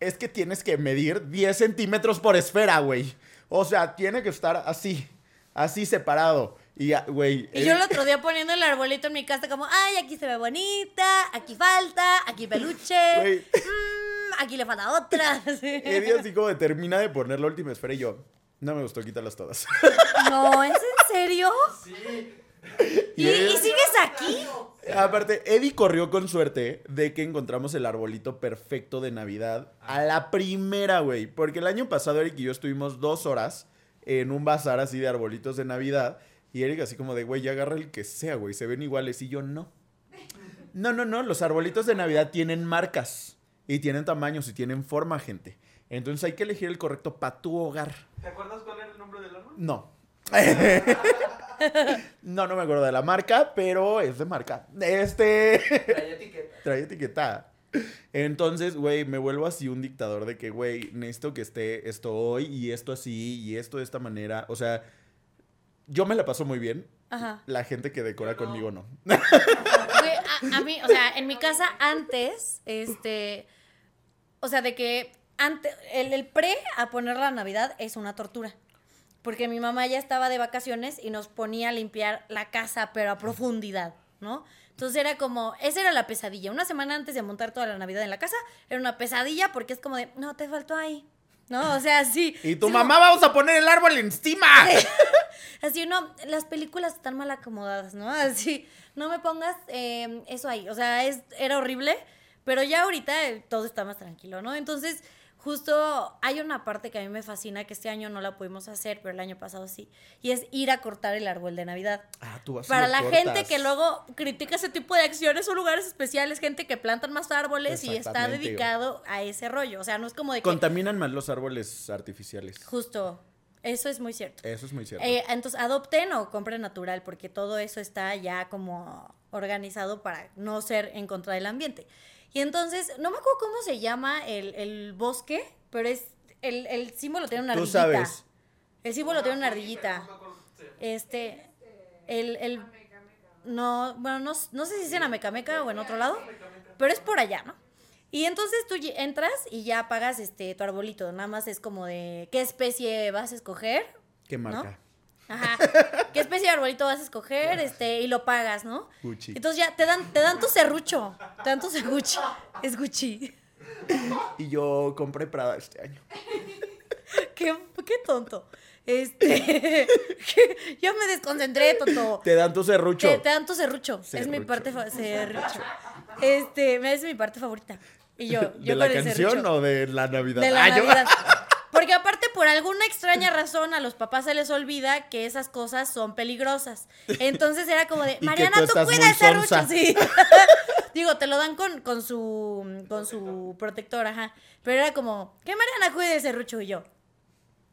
[SPEAKER 1] es que tienes que medir 10 centímetros por esfera, güey. O sea, tiene que estar así, así separado. Y, ya, güey.
[SPEAKER 2] Y yo
[SPEAKER 1] eh,
[SPEAKER 2] el otro día poniendo el arbolito en mi casa como, ay, aquí se ve bonita, aquí falta, aquí peluche,
[SPEAKER 1] Güey.
[SPEAKER 2] mm, aquí le falta otra. Sí.
[SPEAKER 1] Eddie así como de, termina de poner la última esfera y yo, no me gustó, quítalas todas.
[SPEAKER 2] No, ¿es en serio?
[SPEAKER 3] Sí.
[SPEAKER 2] ¿Y, y sigues aquí?
[SPEAKER 1] Aparte, Eddie corrió con suerte de que encontramos el arbolito perfecto de Navidad a la primera, güey. Porque el año pasado Eric y yo estuvimos dos horas en un bazar así de arbolitos de Navidad. Y Eric así como de, güey, ya agarra el que sea, güey. Se ven iguales. Y yo, no. No, no, no. Los arbolitos de Navidad tienen marcas. Y tienen tamaños y tienen forma, gente. Entonces hay que elegir el correcto para tu hogar.
[SPEAKER 3] ¿Te acuerdas cuál era el nombre del árbol?
[SPEAKER 1] No. no, no me acuerdo de la marca, pero es de marca. Este.
[SPEAKER 3] Traía etiqueta.
[SPEAKER 1] Trae etiquetada. Entonces, güey, me vuelvo así un dictador de que, güey, necesito que esté esto hoy y esto así y esto de esta manera. O sea, yo me la paso muy bien.
[SPEAKER 2] Ajá.
[SPEAKER 1] La gente que decora conmigo no.
[SPEAKER 2] Güey, a, a mí, o sea, en mi casa antes, este, o sea, de que antes, el, el pre a poner la Navidad es una tortura. Porque mi mamá ya estaba de vacaciones y nos ponía a limpiar la casa, pero a profundidad, ¿no? Entonces era como, esa era la pesadilla. Una semana antes de montar toda la Navidad en la casa, era una pesadilla porque es como de, no, te faltó ahí. ¿No? O sea, sí.
[SPEAKER 1] Y tu
[SPEAKER 2] sí,
[SPEAKER 1] mamá vamos a poner el árbol encima.
[SPEAKER 2] Así, no, las películas están mal acomodadas, ¿no? Así, no me pongas eh, eso ahí. O sea, es, era horrible, pero ya ahorita eh, todo está más tranquilo, ¿no? Entonces, justo hay una parte que a mí me fascina, que este año no la pudimos hacer, pero el año pasado sí, y es ir a cortar el árbol de Navidad.
[SPEAKER 1] Ah, tú vas
[SPEAKER 2] Para la
[SPEAKER 1] cortas.
[SPEAKER 2] gente que luego critica ese tipo de acciones o lugares especiales, gente que plantan más árboles y está dedicado a ese rollo. O sea, no es como de que...
[SPEAKER 1] Contaminan más los árboles artificiales.
[SPEAKER 2] Justo, eso es muy cierto.
[SPEAKER 1] Eso es muy cierto.
[SPEAKER 2] Eh, entonces, adopten o compren natural, porque todo eso está ya como organizado para no ser en contra del ambiente. Y entonces, no me acuerdo cómo se llama el, el bosque, pero es. El, el símbolo tiene una
[SPEAKER 1] Tú
[SPEAKER 2] ardillita.
[SPEAKER 1] sabes.
[SPEAKER 2] El símbolo tiene una ardillita. Este. El. el no, bueno, no, no sé si es en Amecameca o en otro lado, pero es por allá, ¿no? Y entonces tú entras y ya pagas este tu arbolito. Nada más es como de qué especie vas a escoger.
[SPEAKER 1] ¿Qué marca?
[SPEAKER 2] Ajá. ¿Qué especie de arbolito vas a escoger? Este, y lo pagas, ¿no?
[SPEAKER 1] Gucci.
[SPEAKER 2] Entonces ya te dan, te dan tu serrucho. Te dan tu serrucho. Es Gucci.
[SPEAKER 1] Y yo compré Prada este año.
[SPEAKER 2] Qué, qué tonto. Este. yo me desconcentré, tonto.
[SPEAKER 1] Te dan tu serrucho.
[SPEAKER 2] Te, te dan tu serrucho. Es mi parte serrucho. Este, me es mi parte favorita. Y yo, yo
[SPEAKER 1] ¿De la canción
[SPEAKER 2] serrucho.
[SPEAKER 1] o de la Navidad?
[SPEAKER 2] De la
[SPEAKER 1] Ah, yo-
[SPEAKER 2] Navidad. Porque aparte, por alguna extraña razón, a los papás se les olvida que esas cosas son peligrosas. Entonces era como de, Mariana,
[SPEAKER 1] tú
[SPEAKER 2] tú,
[SPEAKER 1] estás
[SPEAKER 2] cuida
[SPEAKER 1] muy
[SPEAKER 2] ese rucho.
[SPEAKER 1] sonsa.
[SPEAKER 2] Sí. Digo, te lo dan con, con su con su protector, ajá. Pero era como, que Mariana cuide ese rucho y yo.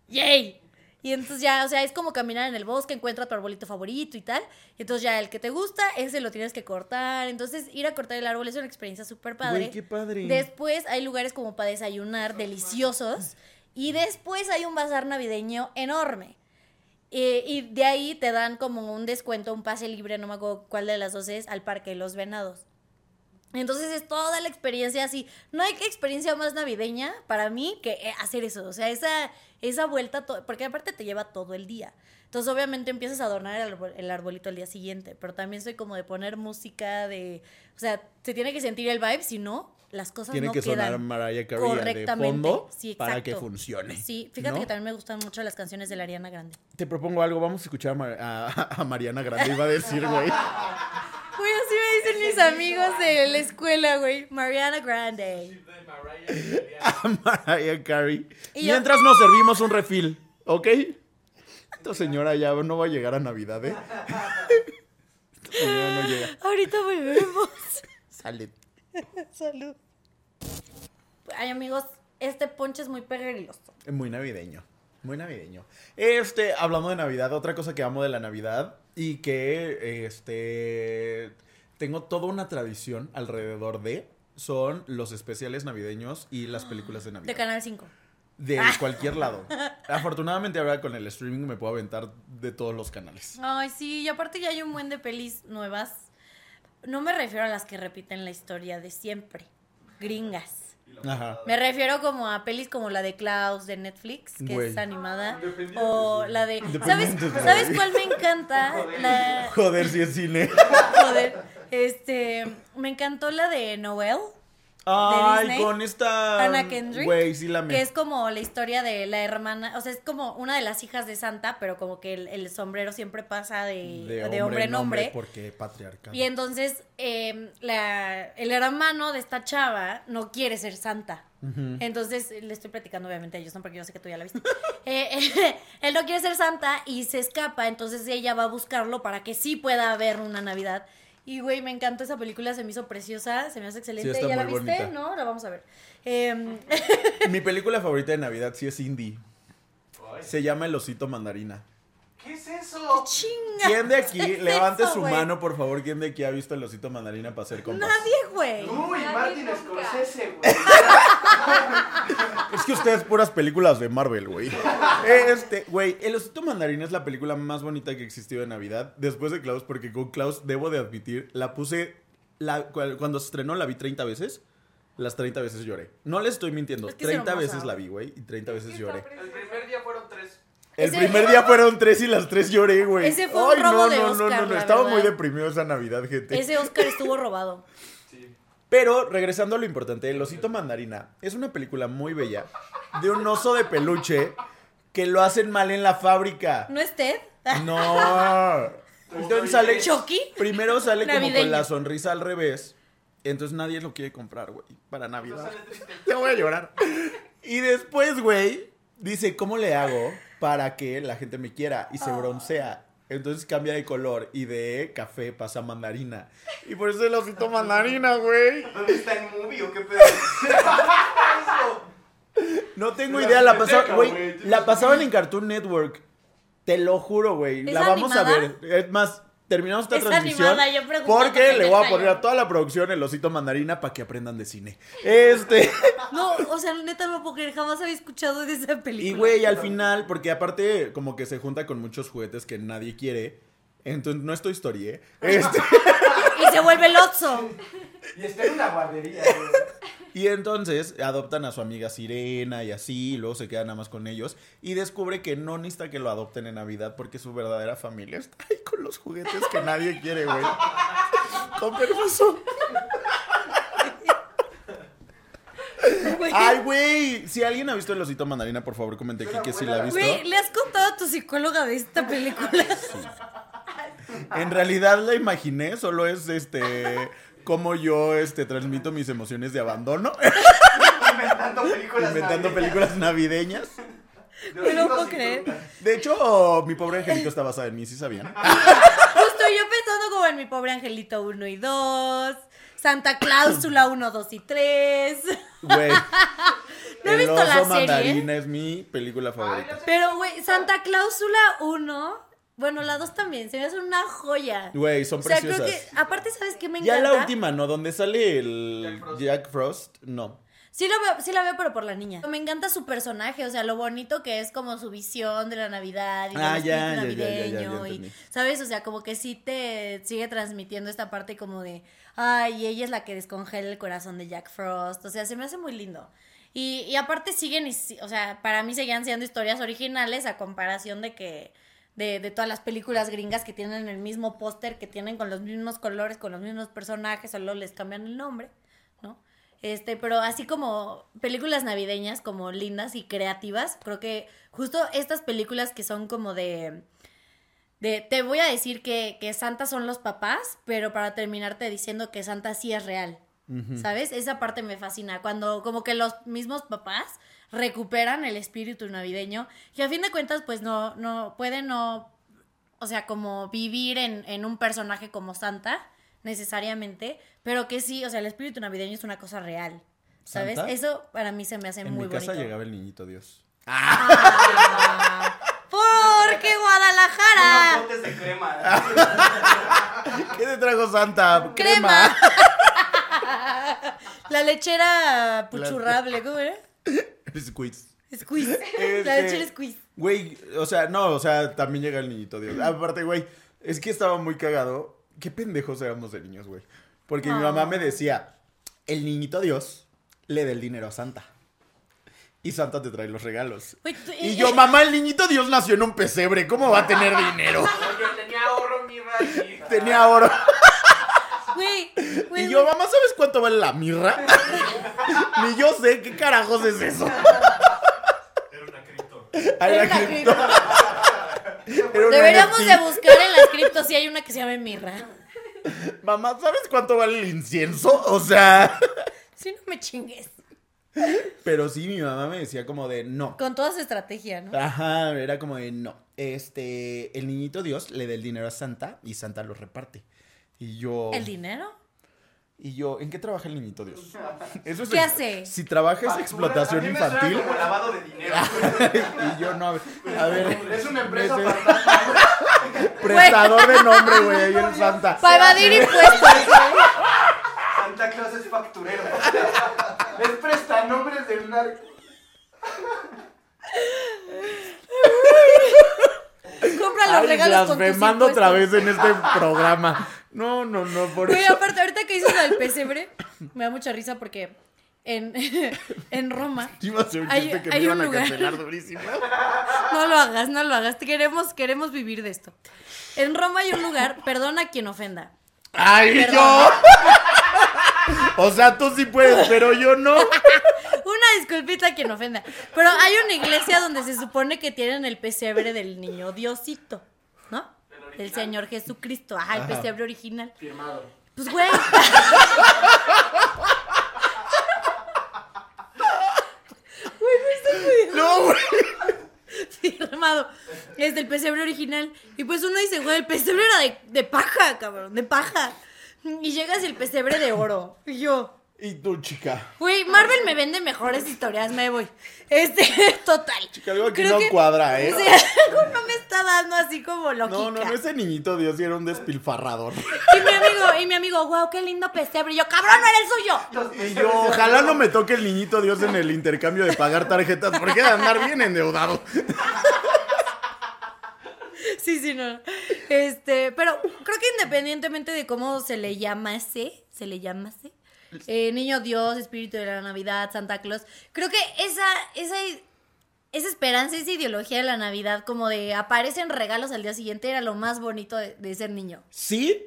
[SPEAKER 2] ¡Yay! Y entonces ya, o sea, es como caminar en el bosque, encuentra tu arbolito favorito y tal. Y entonces ya el que te gusta, ese lo tienes que cortar. Entonces ir a cortar el árbol es una experiencia súper padre.
[SPEAKER 1] Güey, qué padre.
[SPEAKER 2] Después hay lugares como para desayunar deliciosos. Y después hay un bazar navideño enorme. Y de ahí te dan como un descuento, un pase libre, no me acuerdo cuál de las dos es, al Parque de los Venados. Entonces es toda la experiencia así. No hay experiencia más navideña para mí que eh, hacer eso. O sea, esa, esa vuelta, porque aparte te lleva todo el día. Entonces obviamente empiezas a adornar el, el arbolito el día siguiente. Pero también soy como de poner música, de... O sea, se tiene que sentir el vibe, si no, las cosas
[SPEAKER 1] Tiene
[SPEAKER 2] no
[SPEAKER 1] que
[SPEAKER 2] quedan
[SPEAKER 1] sonar Mariah Carey de
[SPEAKER 2] correctamente.
[SPEAKER 1] fondo
[SPEAKER 2] Sí,
[SPEAKER 1] para que funcione.
[SPEAKER 2] Sí, fíjate
[SPEAKER 1] ¿no?
[SPEAKER 2] que también me gustan mucho las canciones de la Ariana Grande.
[SPEAKER 1] Te propongo algo, vamos a escuchar a, Mar- a- a Mariana Grande, iba a decir, güey.
[SPEAKER 2] Güey, así me dicen mis amigos de la escuela, güey. Mariana Grande.
[SPEAKER 1] A Mariah Carey.
[SPEAKER 2] Y yo-
[SPEAKER 1] Mientras nos servimos un refil, ¿ok? Esta señora ya no va a llegar a Navidad, ¿eh? Esta señora no llega.
[SPEAKER 2] Ahorita volvemos.
[SPEAKER 1] Sale.
[SPEAKER 2] Salud. Ay, amigos, este ponche es muy pegriloso.
[SPEAKER 1] Muy navideño. Muy navideño. Este, hablando de Navidad, otra cosa que amo de la Navidad y que este tengo toda una tradición alrededor de son los especiales navideños y las películas de
[SPEAKER 2] De
[SPEAKER 1] Navidad.
[SPEAKER 2] Canal 5.
[SPEAKER 1] De cualquier lado. Afortunadamente ahora con el streaming me puedo aventar de todos los canales.
[SPEAKER 2] Ay, sí, y aparte ya hay un buen de pelis nuevas. No me refiero a las que repiten la historia de siempre. Gringas.
[SPEAKER 1] Ajá.
[SPEAKER 2] Me refiero como a pelis como la de Klaus de Netflix, que
[SPEAKER 1] Güey.
[SPEAKER 2] es animada. O la de. ¿Sabes,
[SPEAKER 1] Independientes.
[SPEAKER 2] ¿Sabes cuál me encanta? La,
[SPEAKER 1] Joder, si es cine.
[SPEAKER 2] joder. Este. Me encantó la de Noel.
[SPEAKER 1] Ay,
[SPEAKER 2] Disney.
[SPEAKER 1] con esta.
[SPEAKER 2] Ana Kendrick.
[SPEAKER 1] Güey, sí la me.
[SPEAKER 2] Que es como la historia de la hermana, o sea, es como una de las hijas de Santa, pero como que el, el sombrero siempre pasa de, de hombre, en hombre.
[SPEAKER 1] Porque patriarcado.
[SPEAKER 2] Y entonces eh, la- el hermano de esta chava no quiere ser Santa. Entonces le estoy platicando obviamente a ellos, ¿no? Porque yo sé que tú ya la viste. Eh, él no quiere ser Santa y se escapa, entonces ella va a buscarlo para que sí pueda haber una Navidad. Y güey, me encantó esa película, se me hizo preciosa, se me hace excelente.
[SPEAKER 1] está
[SPEAKER 2] ¿Ya la viste?
[SPEAKER 1] bonita.
[SPEAKER 2] ¿No? La vamos a ver. Em,
[SPEAKER 1] Mi película favorita de Navidad sí es indie. Se llama El Osito Mandarina.
[SPEAKER 3] ¿Qué es eso?
[SPEAKER 2] chinga.
[SPEAKER 1] ¿Quién de aquí,
[SPEAKER 2] ¿qué es
[SPEAKER 1] levante
[SPEAKER 2] eso,
[SPEAKER 1] su mano, por favor, quién de aquí ha visto El Osito Mandarina para hacer compas?
[SPEAKER 2] Nadie, güey.
[SPEAKER 3] Uy, Martin. Scorsese, güey.
[SPEAKER 1] Es que ustedes puras películas de Marvel, güey. Este, güey, El Osito Mandarina es la película más bonita que existió de Navidad. Después de Klaus, porque con Klaus, debo de admitir, la puse. La, cuando se estrenó la vi 30 veces. Las 30 veces lloré. No les estoy mintiendo.
[SPEAKER 2] Es que es
[SPEAKER 1] 30
[SPEAKER 2] hermosa.
[SPEAKER 1] veces la vi, güey. Y 30 veces lloré.
[SPEAKER 3] El primer día fueron tres.
[SPEAKER 1] El
[SPEAKER 2] Ese-
[SPEAKER 1] primer día fueron tres y las tres lloré, güey.
[SPEAKER 2] Ese fue un robo
[SPEAKER 1] no,
[SPEAKER 2] de
[SPEAKER 1] no, no,
[SPEAKER 2] Oscar,
[SPEAKER 1] no, no.
[SPEAKER 2] la
[SPEAKER 1] Estaba
[SPEAKER 2] verdad.
[SPEAKER 1] muy deprimido esa Navidad, gente.
[SPEAKER 2] Ese Oscar estuvo robado.
[SPEAKER 3] Sí.
[SPEAKER 1] Pero regresando a lo importante, El Osito Mandarina es una película muy bella de un oso de peluche que lo hacen mal en la fábrica.
[SPEAKER 2] ¿No es Ted?
[SPEAKER 1] No. Entonces sale.
[SPEAKER 2] ¿Chucky?
[SPEAKER 1] Primero sale como
[SPEAKER 2] Navideño.
[SPEAKER 1] con la sonrisa al revés. Entonces nadie lo quiere comprar, güey, para Navidad. Te voy a llorar. Y después, güey, dice, ¿cómo le hago para que la gente me quiera? Y se broncea. Entonces cambia de color y de café pasa a mandarina. Y por eso el osito mandarina, güey.
[SPEAKER 3] ¿Dónde está el movie o qué pedo?
[SPEAKER 1] No tengo
[SPEAKER 3] La
[SPEAKER 1] idea, la pasaban, güey, la pasaban en Cartoon Network. Te lo juro, güey.
[SPEAKER 2] ¿Es
[SPEAKER 1] La vamos a ver. Es más, terminamos esta
[SPEAKER 2] Es
[SPEAKER 1] transmisión
[SPEAKER 2] animada, yo preguntando
[SPEAKER 1] porque le voy a poner a toda la producción el osito mandarina para que aprendan de cine. Este,
[SPEAKER 2] No, o sea, neta no creer, jamás había escuchado de esa película.
[SPEAKER 1] y güey, al final, porque aparte como que se junta con muchos juguetes que nadie quiere. Entonces, no estoy story, ¿eh? Este,
[SPEAKER 2] Y se vuelve el Otso.
[SPEAKER 3] Y está en una guardería, güey.
[SPEAKER 1] y entonces adoptan a su amiga Sirena y así, y luego se queda nada más con ellos. Y descubre que no necesita que lo adopten en Navidad porque su verdadera familia está ahí con los juguetes que nadie quiere, güey. Con permiso. Ay, güey. Si alguien ha visto el osito mandarina, por favor, comente aquí que sí la ha visto.
[SPEAKER 2] Güey, ¿le has contado a tu psicóloga de esta película?
[SPEAKER 1] En realidad la imaginé, solo es este. Cómo yo este, transmito mis emociones de abandono.
[SPEAKER 3] Inventando películas.
[SPEAKER 1] inventando
[SPEAKER 3] navideñas.
[SPEAKER 1] películas navideñas.
[SPEAKER 3] De
[SPEAKER 2] No lo puedo creer.
[SPEAKER 1] De hecho, mi pobre angelito está basada en mí, ¿sí sabían?
[SPEAKER 2] Justo yo pensando como en mi pobre angelito 1 y 2, Santa Cláusula 1, 2 y 3.
[SPEAKER 1] Güey.
[SPEAKER 2] No he
[SPEAKER 1] El
[SPEAKER 2] visto
[SPEAKER 1] oso
[SPEAKER 2] la serie.
[SPEAKER 1] mandarina es mi película favorita.
[SPEAKER 2] Pero, güey, Santa Cláusula 1, bueno, la 2 también, se me hace una joya.
[SPEAKER 1] Güey, son
[SPEAKER 2] O sea,
[SPEAKER 1] preciosas.
[SPEAKER 2] creo que, aparte, ¿sabes qué me
[SPEAKER 1] Ya
[SPEAKER 2] encanta?
[SPEAKER 1] la última, ¿no? Donde sale el
[SPEAKER 3] Jack Frost.
[SPEAKER 1] Jack Frost, no.
[SPEAKER 2] Sí, lo veo, sí la veo, pero por la niña. Me encanta su personaje, o sea, lo bonito que es como su visión de la Navidad y
[SPEAKER 1] Ah,
[SPEAKER 2] espíritu
[SPEAKER 1] ya, ya, ya, ya, ya, ya
[SPEAKER 2] navideño. y. ¿sabes? O sea, como que sí te sigue transmitiendo esta parte como de, ay, ella es la que descongela el corazón de Jack Frost. O sea, se me hace muy lindo. Y, y aparte siguen, o sea, para mí seguían siendo historias originales a comparación de que... De, de todas las películas gringas que tienen el mismo póster, que tienen con los mismos colores, con los mismos personajes, solo les cambian el nombre, ¿no? Este, pero así como películas navideñas como lindas y creativas, creo que justo estas películas que son como de de te voy a decir que, que Santa son los papás, pero para terminarte diciendo que Santa sí es real. ¿Sabes? Esa parte me fascina. Cuando como que los mismos papás recuperan el espíritu navideño, que a fin de cuentas, pues no, no, pueden no, o sea, como vivir en, en un personaje como Santa, necesariamente, pero que sí, o sea, el espíritu navideño es una cosa real. ¿Sabes?
[SPEAKER 1] ¿Santa?
[SPEAKER 2] Eso para mí se me hace
[SPEAKER 1] En
[SPEAKER 2] muy
[SPEAKER 1] mi casa
[SPEAKER 2] bonito.
[SPEAKER 1] llegaba el niñito Dios.
[SPEAKER 2] Ah, porque
[SPEAKER 3] Unos
[SPEAKER 2] Guadalajara.
[SPEAKER 3] botes de crema.
[SPEAKER 1] ¿Qué te trajo Santa?
[SPEAKER 2] Crema. La lechera puchurrable, ¿cómo era?
[SPEAKER 1] Squeeze.
[SPEAKER 2] Squeeze.
[SPEAKER 1] Este-
[SPEAKER 2] La lechera squeeze.
[SPEAKER 1] Güey, o sea, no, o sea, también llega el niñito Dios. Aparte, güey, es que estaba muy cagado. Qué pendejos éramos de niños, güey. Porque mi mamá me decía, el niñito Dios le da el dinero a Santa. Y Santa te trae los regalos.
[SPEAKER 2] Tú-
[SPEAKER 1] Y yo, mamá, el niñito Dios nació en un pesebre. ¿Cómo va a tener dinero?
[SPEAKER 3] Tenía ahorro mirra y...
[SPEAKER 1] Tenía oro.
[SPEAKER 2] Güey, güey,
[SPEAKER 1] Y yo, mamá, ¿sabes cuánto vale la mirra? Ni yo sé qué carajos es eso.
[SPEAKER 4] Era una cripto.
[SPEAKER 1] La
[SPEAKER 2] Era una
[SPEAKER 1] cripto. Era
[SPEAKER 2] Deberíamos
[SPEAKER 1] NFT.
[SPEAKER 2] de buscar en las criptos si hay una que se llame Mirra.
[SPEAKER 1] Mamá, ¿sabes cuánto vale el incienso? O sea.
[SPEAKER 2] Si no me chingues.
[SPEAKER 1] Pero sí, mi mamá me decía como de no.
[SPEAKER 2] Con toda su estrategia, ¿no?
[SPEAKER 1] Ajá, era como de no. Este, el niñito Dios le da el dinero a Santa y Santa lo reparte. Y yo.
[SPEAKER 2] ¿El dinero?
[SPEAKER 1] Y yo, ¿en qué trabaja el niñito Dios? Eso es
[SPEAKER 2] ¿Qué hace?
[SPEAKER 1] Si trabaja es explotación
[SPEAKER 3] a mí me suena
[SPEAKER 1] infantil.
[SPEAKER 3] como lavado de dinero.
[SPEAKER 1] y yo no. A ver.
[SPEAKER 3] Es una empresa
[SPEAKER 1] ese-. Prestador de nombre, güey, ahí en Santa.
[SPEAKER 2] Para evadir impuestos.
[SPEAKER 3] Santa Claus es facturero. Es prestanombres del narco.
[SPEAKER 2] Compra los
[SPEAKER 1] Ay,
[SPEAKER 2] regalos con tus
[SPEAKER 1] otra vez en este programa. No, no, no, por
[SPEAKER 2] Güey,
[SPEAKER 1] eso.
[SPEAKER 2] aparte, ahorita que dices del pesebre, me da mucha risa porque en, en Roma.
[SPEAKER 1] A
[SPEAKER 2] Hay-
[SPEAKER 1] que me
[SPEAKER 2] hay
[SPEAKER 1] iban
[SPEAKER 2] un
[SPEAKER 1] a
[SPEAKER 2] lugar.
[SPEAKER 1] cancelar durísimo.
[SPEAKER 2] No lo hagas, no lo hagas. Queremos, queremos vivir de esto. En Roma hay un lugar, perdona a quien ofenda.
[SPEAKER 1] ¡Ay, yo! O sea, tú sí puedes, pero yo no.
[SPEAKER 2] Una disculpita a quien ofenda. Pero hay una iglesia donde se supone que tienen el pesebre del niño Diosito, ¿no? El Señor Jesucristo. Ajá, el
[SPEAKER 1] Ajá.
[SPEAKER 2] pesebre original.
[SPEAKER 3] Firmado.
[SPEAKER 2] Pues, güey.
[SPEAKER 1] No, güey.
[SPEAKER 2] firmado. Es del pesebre original. Y pues uno dice, güey, el pesebre era de, de paja, cabrón, de paja. Y llegas el pesebre de oro. Y yo,
[SPEAKER 1] Y tú, chica.
[SPEAKER 2] güey, Marvel me vende mejores historias, me voy. Este, total.
[SPEAKER 1] Chica, algo aquí
[SPEAKER 2] Creo
[SPEAKER 1] no
[SPEAKER 2] que-
[SPEAKER 1] cuadra, ¿eh?
[SPEAKER 2] O sea, algo no me está dando así como lógica.
[SPEAKER 1] No, no, no, ese niñito Dios era un despilfarrador.
[SPEAKER 2] Y mi amigo, y mi amigo, wow, qué lindo pesebre. Y yo, cabrón, no era el suyo.
[SPEAKER 1] Y yo, ojalá no me toque el niñito Dios en el intercambio de pagar tarjetas, porque de andar bien endeudado.
[SPEAKER 2] Sí, sí, no. Este, pero creo que independientemente de cómo se le llamase, se le llamase, eh, Niño Dios, Espíritu de la Navidad, Santa Claus, creo que esa, esa, esa esperanza, esa ideología de la Navidad, como de aparecen regalos al día siguiente, era lo más bonito de, de ser niño.
[SPEAKER 1] Sí,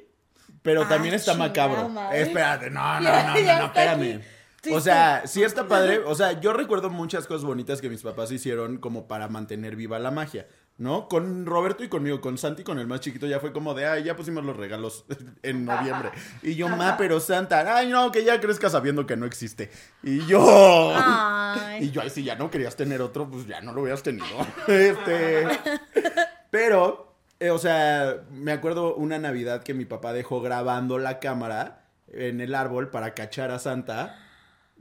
[SPEAKER 1] pero
[SPEAKER 2] Ah,
[SPEAKER 1] también está
[SPEAKER 2] chingada
[SPEAKER 1] macabro.
[SPEAKER 2] madre.
[SPEAKER 1] Espérate, no, no, no, no, no,
[SPEAKER 2] está
[SPEAKER 1] espérame.
[SPEAKER 2] aquí.
[SPEAKER 1] O sea, sí está padre. O sea, yo recuerdo muchas cosas bonitas que mis papás hicieron como para mantener viva la magia, ¿no? Con Roberto y conmigo, con Santi, con el más chiquito, ya fue como de, ay, ya pusimos los regalos en noviembre. Y yo, ma, pero Santa, ay, no, que ya crezca sabiendo que no existe. Y yo...
[SPEAKER 2] Ay.
[SPEAKER 1] Y yo, ay, si ya no querías tener otro, pues ya no lo hubieras tenido. Este... Pero, eh, o sea, me acuerdo una Navidad que mi papá dejó grabando la cámara en el árbol para cachar a Santa.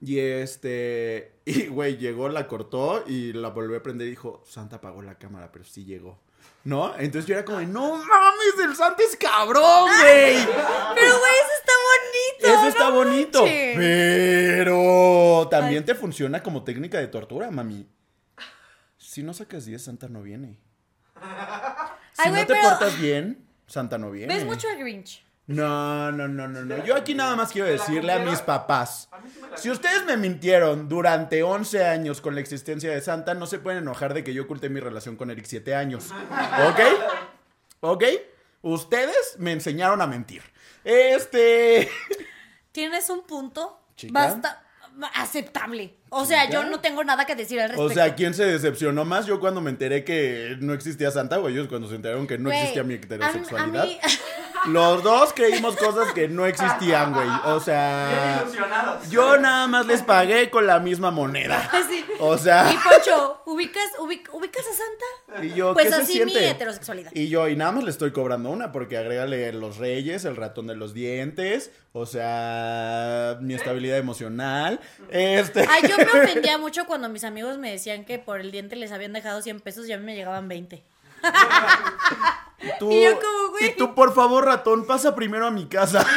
[SPEAKER 1] Y este, y güey, llegó, la cortó y la volvió a prender y dijo, Santa apagó la cámara, pero sí llegó. ¿No? Entonces yo era como, de, no mames, el Santa es cabrón, güey.
[SPEAKER 2] Pero, güey, eso está bonito.
[SPEAKER 1] Eso
[SPEAKER 2] no
[SPEAKER 1] está bonito.
[SPEAKER 2] manches.
[SPEAKER 1] Pero también te funciona como técnica de tortura, mami. Si no sacas 10, Santa no viene. Si
[SPEAKER 2] Ay,
[SPEAKER 1] no te
[SPEAKER 2] pero-
[SPEAKER 1] portas bien, Santa no viene.
[SPEAKER 2] ¿Ves mucho el Grinch?
[SPEAKER 1] No, no, no, no, no. Yo aquí nada más quiero decirle a mis papás. Si ustedes me mintieron durante 11 años con la existencia de Santa, no se pueden enojar de que yo oculté mi relación con Eric 7 años. ¿Ok? ¿Ok? Ustedes me enseñaron a mentir. Este...
[SPEAKER 2] Tienes un punto
[SPEAKER 1] Chica.
[SPEAKER 2] basta aceptable. O sea, yo no tengo nada que decir al respecto.
[SPEAKER 1] O sea, ¿quién se decepcionó más? Yo cuando me enteré que no existía Santa o ellos cuando se enteraron que no
[SPEAKER 2] Güey,
[SPEAKER 1] existía mi
[SPEAKER 2] a-
[SPEAKER 1] heterosexualidad.
[SPEAKER 2] a mí-
[SPEAKER 1] Los dos creímos cosas que no existían, güey. O sea...
[SPEAKER 3] ilusionados.
[SPEAKER 1] Yo nada más les pagué con la misma moneda.
[SPEAKER 2] Sí.
[SPEAKER 1] O sea,
[SPEAKER 2] Y Poncho, ¿ubicas, ubic- ¿ubicas a Santa?
[SPEAKER 1] y yo,
[SPEAKER 2] Pues
[SPEAKER 1] ¿qué se
[SPEAKER 2] así mi heterosexualidad.
[SPEAKER 1] Y yo, y nada más le estoy cobrando una, porque agrégale los reyes, el ratón de los dientes, o sea, mi estabilidad emocional. Este.
[SPEAKER 2] Ay, yo me ofendía mucho cuando mis amigos me decían que por el diente les habían dejado 100 pesos y a mí me llegaban 20.
[SPEAKER 1] tú,
[SPEAKER 2] y yo como, güey.
[SPEAKER 1] y tú, por favor, ratón, pasa primero a mi casa.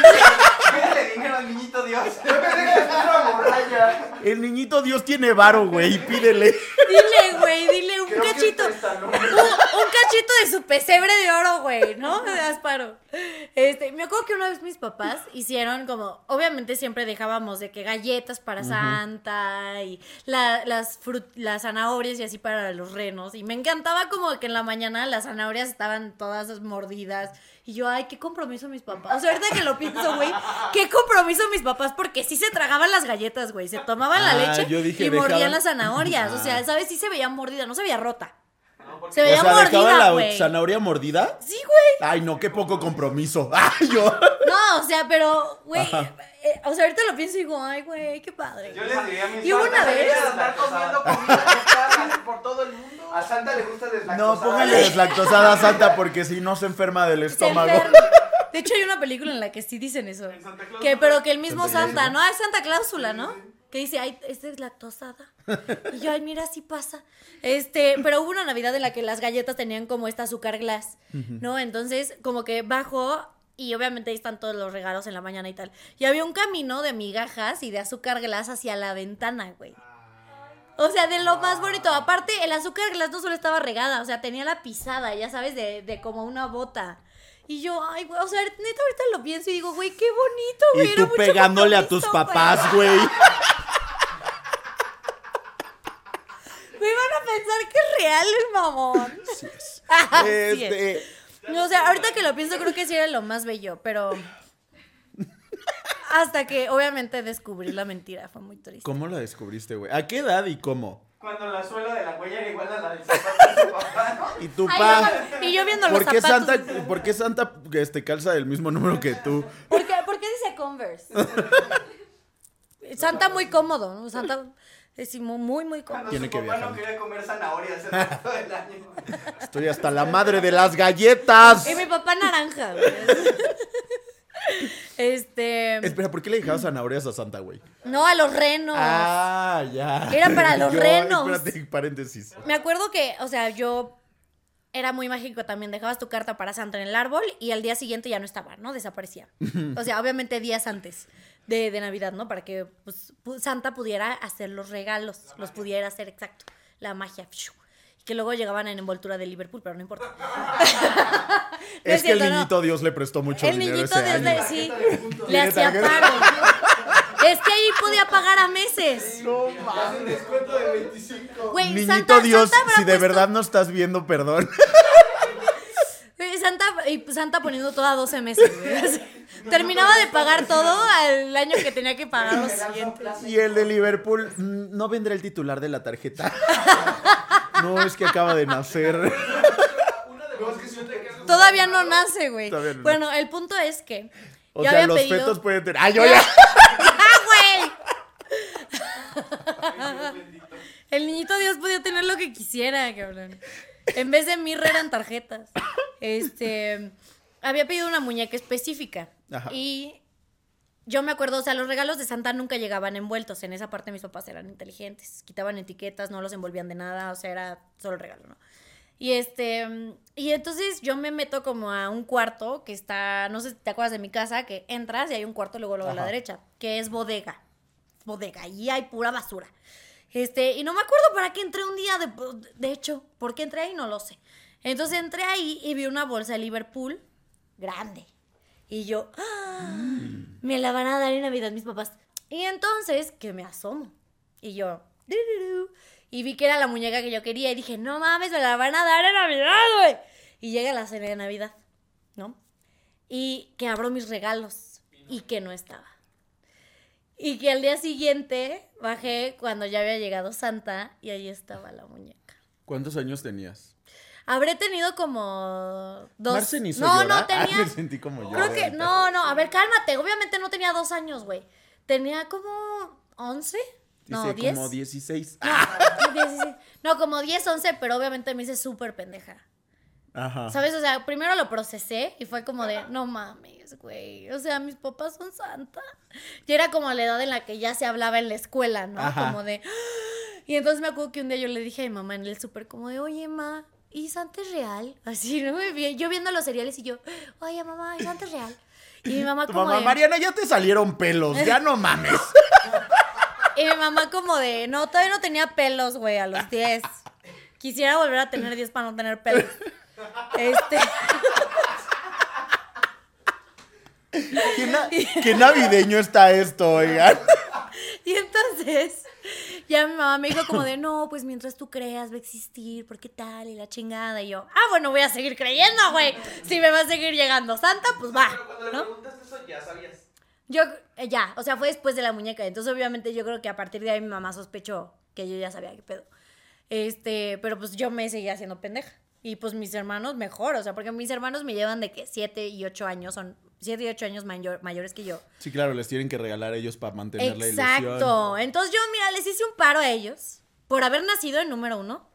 [SPEAKER 3] Pídele dinero al niñito Dios. Yo pensé que es una morralla.
[SPEAKER 1] El niñito Dios tiene varo, güey, pídele.
[SPEAKER 2] Dile, güey, dile un
[SPEAKER 3] Creo
[SPEAKER 2] cachito. Un, un cachito de su pesebre de oro, güey, ¿no? De Asparo. Este, me acuerdo que una vez mis papás hicieron como, obviamente siempre dejábamos de que galletas para Santa y la- las, frut- las zanahorias y así para los renos. Y me encantaba como que en la mañana las zanahorias estaban todas mordidas. Y yo, ay, qué compromiso mis papás. O sea, ahorita que lo pienso, güey, qué compromiso mis papás, porque sí se tragaban las galletas, güey. Se tomaban la
[SPEAKER 1] Ah,
[SPEAKER 2] leche
[SPEAKER 1] yo dije,
[SPEAKER 2] y mordían las zanahorias. O sea, ¿sabes? Sí se veía mordida, no se veía rota. Se
[SPEAKER 1] O
[SPEAKER 2] veía
[SPEAKER 1] sea, dejaba
[SPEAKER 2] mordida,
[SPEAKER 1] la zanahoria mordida.
[SPEAKER 2] Sí, güey.
[SPEAKER 1] Ay, no, qué poco compromiso. Ay, yo.
[SPEAKER 2] No, o sea, pero, güey,
[SPEAKER 1] Ajá.
[SPEAKER 2] eh, o sea, ahorita lo pienso y digo, ay, güey, qué padre.
[SPEAKER 3] Yo les diría a mis
[SPEAKER 2] Y hubo una vez-
[SPEAKER 3] "Deberías andar comiendo comida chatarra por todo el mundo. A Santa le gusta deslactosada.
[SPEAKER 1] No, póngale deslactosada a Santa porque si no se enferma del estómago.
[SPEAKER 2] De hecho, hay una película en la que sí dicen eso.
[SPEAKER 4] En Santa Claus
[SPEAKER 2] Que, pero que el mismo
[SPEAKER 1] Santa
[SPEAKER 2] Santa, ¿no? Es Santa Cláusula, ¿no? Que dice, ay, es deslactosada. Y yo, ay, mira, sí pasa. Este, pero hubo una Navidad en la que las galletas tenían como esta azúcar glass, ¿no? Entonces, como que bajó y obviamente ahí están todos los regalos en la mañana y tal. Y había un camino de migajas y de azúcar glass hacia la ventana, güey. O sea, de lo más bonito. Aparte, el azúcar glass no solo estaba regada, o sea, tenía la pisada, ya sabes, de, de como una bota. Y yo, ay, güey, o sea, neta, ahorita lo pienso y digo, güey, qué bonito, güey.
[SPEAKER 1] Y
[SPEAKER 2] era
[SPEAKER 1] tú
[SPEAKER 2] mucho
[SPEAKER 1] pegándole a tus papás, güey.
[SPEAKER 2] Me van a pensar que es real el mamón.
[SPEAKER 1] Sí es.
[SPEAKER 2] Así es.
[SPEAKER 1] Este,
[SPEAKER 2] O sea, ahorita que lo pienso, creo que sí era lo más bello, pero. Hasta que obviamente descubrí la mentira, fue muy triste.
[SPEAKER 1] ¿Cómo la descubriste, güey? ¿A qué edad y cómo?
[SPEAKER 3] Cuando la suela de la huella era igual a la del zapato de su papá, ¿no?
[SPEAKER 1] Y tu
[SPEAKER 2] Ay,
[SPEAKER 1] pa.
[SPEAKER 2] no, y yo viendo los
[SPEAKER 1] ¿Por qué
[SPEAKER 2] zapatos.
[SPEAKER 1] Santa, ¿por qué Santa este, calza el mismo número que tú?
[SPEAKER 2] ¿Por qué, por qué dice Converse? Santa muy cómodo, ¿no? Santa es muy, muy, muy cómodo.
[SPEAKER 1] Tiene
[SPEAKER 3] su
[SPEAKER 1] que
[SPEAKER 3] papá no quería comer zanahorias el resto del año.
[SPEAKER 1] Estoy hasta la madre de las galletas.
[SPEAKER 2] Y mi papá naranja, güey. Este.
[SPEAKER 1] Espera, ¿por qué le dejabas zanahorias a Santa, güey?
[SPEAKER 2] No, a los renos.
[SPEAKER 1] Ah, ya.
[SPEAKER 2] Era para los
[SPEAKER 1] Yo-
[SPEAKER 2] renos.
[SPEAKER 1] Espérate, paréntesis.
[SPEAKER 2] Me acuerdo que, o sea, yo era muy mágico también. Dejabas tu carta para Santa en el árbol y al día siguiente ya no estaba, ¿no? Desaparecía. O sea, obviamente días antes de, de Navidad, ¿no? Para que pues, pu- Santa pudiera hacer los regalos, los pudiera hacer exacto. La magia. Y que luego llegaban en envoltura de Liverpool, pero no importa. No
[SPEAKER 1] Es que el
[SPEAKER 2] no.
[SPEAKER 1] niñito Dios le prestó mucho
[SPEAKER 2] El
[SPEAKER 1] dinero
[SPEAKER 2] niñito
[SPEAKER 1] ese
[SPEAKER 2] desde
[SPEAKER 1] año.
[SPEAKER 2] sí le hacía paro. Es que ahí podía pagar a meses.
[SPEAKER 1] No
[SPEAKER 3] Haz un descuento de 25.
[SPEAKER 2] Güey,
[SPEAKER 1] Niñito
[SPEAKER 2] Santa,
[SPEAKER 1] Dios,
[SPEAKER 2] Santa
[SPEAKER 1] si de
[SPEAKER 2] puesto-
[SPEAKER 1] verdad no estás viendo, perdón.
[SPEAKER 2] Güey, Santa, y Santa poniendo toda 12 meses, terminaba de pagar todo al año que tenía que pagar los siguientes.
[SPEAKER 1] Y el de Liverpool, mm, no vendrá el titular de la tarjeta. No, es que acaba de nacer.
[SPEAKER 2] Todavía no nace, güey.
[SPEAKER 1] Todavía no
[SPEAKER 2] Bueno, el punto es que
[SPEAKER 1] O sea, los
[SPEAKER 2] pedido...
[SPEAKER 1] fetos pueden tener. ¡Ah, yo ya!
[SPEAKER 2] El niñito Dios podía tener lo que quisiera, cabrón. En vez de mirra eran tarjetas. Este, había pedido una muñeca específica.
[SPEAKER 1] Ajá.
[SPEAKER 2] Y yo me acuerdo, o sea, los regalos de Santa nunca llegaban envueltos. En esa parte mis papás eran inteligentes. Quitaban etiquetas, no los envolvían de nada, o sea, era solo el regalo, ¿no? Y este, y entonces yo me meto como a un cuarto que está, no sé si te acuerdas de mi casa, que entras y hay un cuarto luego, luego a la derecha, que es bodega. Bodega, y hay pura basura. Este, y no me acuerdo para qué entré un día, de, hecho, ¿por qué entré ahí? No lo sé. Entonces entré ahí y vi una bolsa de Liverpool grande. Y yo, ¡ah! me la van a dar en Navidad mis papás. Y entonces, que me asomo. Y yo, y vi que era la muñeca que yo quería. Y dije, no mames, me la van a dar en Navidad, güey. Y llega la cena de Navidad, ¿no? Y que abro mis regalos y que no estaba. Y que al día siguiente bajé cuando ya había llegado Santa y ahí estaba la muñeca.
[SPEAKER 1] ¿Cuántos años tenías?
[SPEAKER 2] Habré tenido como dos.
[SPEAKER 1] Marcen hizo
[SPEAKER 2] no,
[SPEAKER 1] llorar.
[SPEAKER 2] no
[SPEAKER 1] Ah,
[SPEAKER 2] tenía.
[SPEAKER 1] me sentí como yo.
[SPEAKER 2] Creo que no, no. A ver, cálmate. Obviamente no tenía dos años, güey. Tenía como 11. No,
[SPEAKER 1] Dice
[SPEAKER 2] 10.
[SPEAKER 1] como 16.
[SPEAKER 2] No,
[SPEAKER 1] Ah,
[SPEAKER 2] 16. No, como 10, 11, pero obviamente me hice súper pendeja.
[SPEAKER 1] Ajá.
[SPEAKER 2] ¿Sabes? O sea, primero lo procesé y fue como de, no mames, güey. O sea, mis papás son santa. Y era como la edad en la que ya se hablaba en la escuela, ¿no?
[SPEAKER 1] Ajá.
[SPEAKER 2] Como de. Y entonces me acuerdo que un día yo le dije a mi mamá en el súper, como de, oye, ma, ¿y Santa es real? Así, ¿no? Yo viendo los cereales y yo, oye, mamá, ¿y Santa es real? Y mi mamá
[SPEAKER 1] Tu
[SPEAKER 2] como
[SPEAKER 1] mamá,
[SPEAKER 2] de.
[SPEAKER 1] Mariana, ya te salieron pelos, ya no mames.
[SPEAKER 2] Y mi mamá como de, no, todavía no tenía pelos, güey, a los 10. Quisiera volver a tener 10 para no tener pelos. Este.
[SPEAKER 1] ¿Qué, na- qué navideño está esto, oigan?
[SPEAKER 2] Y entonces, ya mi mamá me dijo como de, no, pues mientras tú creas va a existir, ¿por qué tal? Y la chingada. Y yo, ah, bueno, voy a seguir creyendo, güey. Si me va a seguir llegando Santa, pues va.
[SPEAKER 3] Pero cuando le
[SPEAKER 2] ¿no?
[SPEAKER 3] preguntaste eso, ya sabías.
[SPEAKER 2] Yo, eh, ya, o sea, fue después de la muñeca. Entonces, obviamente, yo creo que a partir de ahí mi mamá sospechó que yo ya sabía qué pedo. Este, pero pues yo me seguía haciendo pendeja. Y pues mis hermanos mejor, o sea, porque mis hermanos me llevan de que 7 y 8 años, son 7 y 8 años mayor- mayores que yo.
[SPEAKER 1] Sí, claro, les tienen que regalar a ellos para mantener la ilusión.
[SPEAKER 2] Exacto. Entonces yo, mira, les hice un paro a ellos por haber nacido en número uno.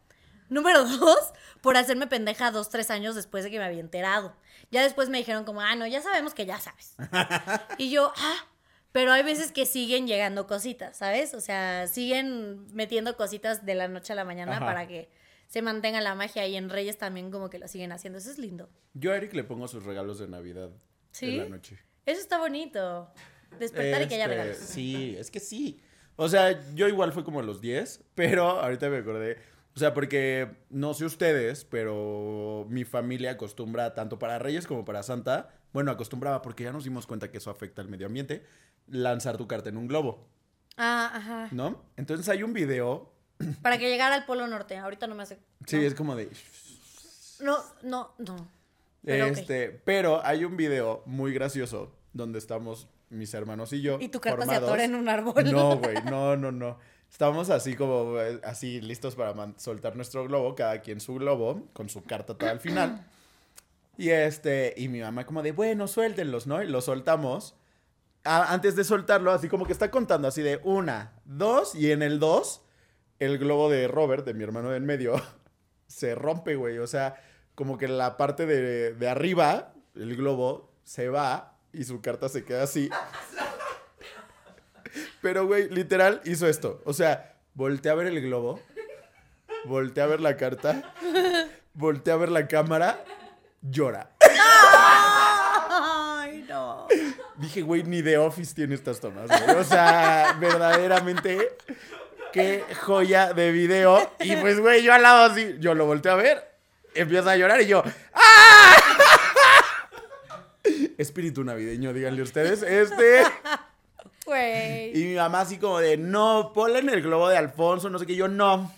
[SPEAKER 2] Número dos, por hacerme pendeja dos, tres años después de que me había enterado. Ya después me dijeron como, ah, no, ya sabemos que ya sabes. y yo, ah, pero hay veces que siguen llegando cositas, ¿sabes? O sea, siguen metiendo cositas de la noche a la mañana
[SPEAKER 1] Ajá.
[SPEAKER 2] para que se mantenga la magia y en Reyes también como que lo siguen haciendo. Eso es lindo.
[SPEAKER 1] Yo a Eric le pongo sus regalos de Navidad
[SPEAKER 2] ¿Sí?
[SPEAKER 1] en la noche.
[SPEAKER 2] Eso está bonito. Despertar y que haya
[SPEAKER 1] Este,
[SPEAKER 2] regalos.
[SPEAKER 1] Sí, es que sí. O sea, yo igual fue como a los 10, pero ahorita me acordé. O sea, porque no sé ustedes, pero mi familia acostumbra tanto para Reyes como para Santa. Bueno, acostumbraba porque ya nos dimos cuenta que eso afecta al medio ambiente. Lanzar tu carta en un globo,
[SPEAKER 2] Ah, ajá.
[SPEAKER 1] ¿no? Entonces hay un video.
[SPEAKER 2] Para que llegara al Polo Norte. Ahorita no me hace.
[SPEAKER 1] Sí,
[SPEAKER 2] no.
[SPEAKER 1] es como de.
[SPEAKER 2] No, no, no. Pero
[SPEAKER 1] este, pero hay un video muy gracioso donde estamos mis hermanos y yo.
[SPEAKER 2] Y tu carta se
[SPEAKER 1] formados.
[SPEAKER 2] atora en un árbol.
[SPEAKER 1] No, güey, no, no, no. Estamos así como, así listos para soltar nuestro globo, cada quien su globo, con su carta toda al final. Y este, y mi mamá como de, bueno, suéltenlos, ¿no? Y los soltamos. Antes de soltarlo, así como que está contando así de una, dos, y en el dos, el globo de Robert, de mi hermano de en medio, se rompe, güey. O sea, como que la parte de, de arriba, el globo, se va y su carta se queda así. Pero, güey, literal hizo esto. O sea, volteé a ver el globo, volteé a ver la carta, volteé a ver la cámara, llora.
[SPEAKER 2] Ay, no.
[SPEAKER 1] Dije, güey, ni The Office tiene estas tomas, güey. O sea, verdaderamente, qué joya de video. Y pues, güey, yo al lado así, yo lo volteé a ver, empieza a llorar y yo, ¡ah! Espíritu navideño, díganle ustedes. Este.
[SPEAKER 2] Güey.
[SPEAKER 1] Y mi mamá así como de, no, ponle en el globo de Alfonso, no sé qué. Yo, no,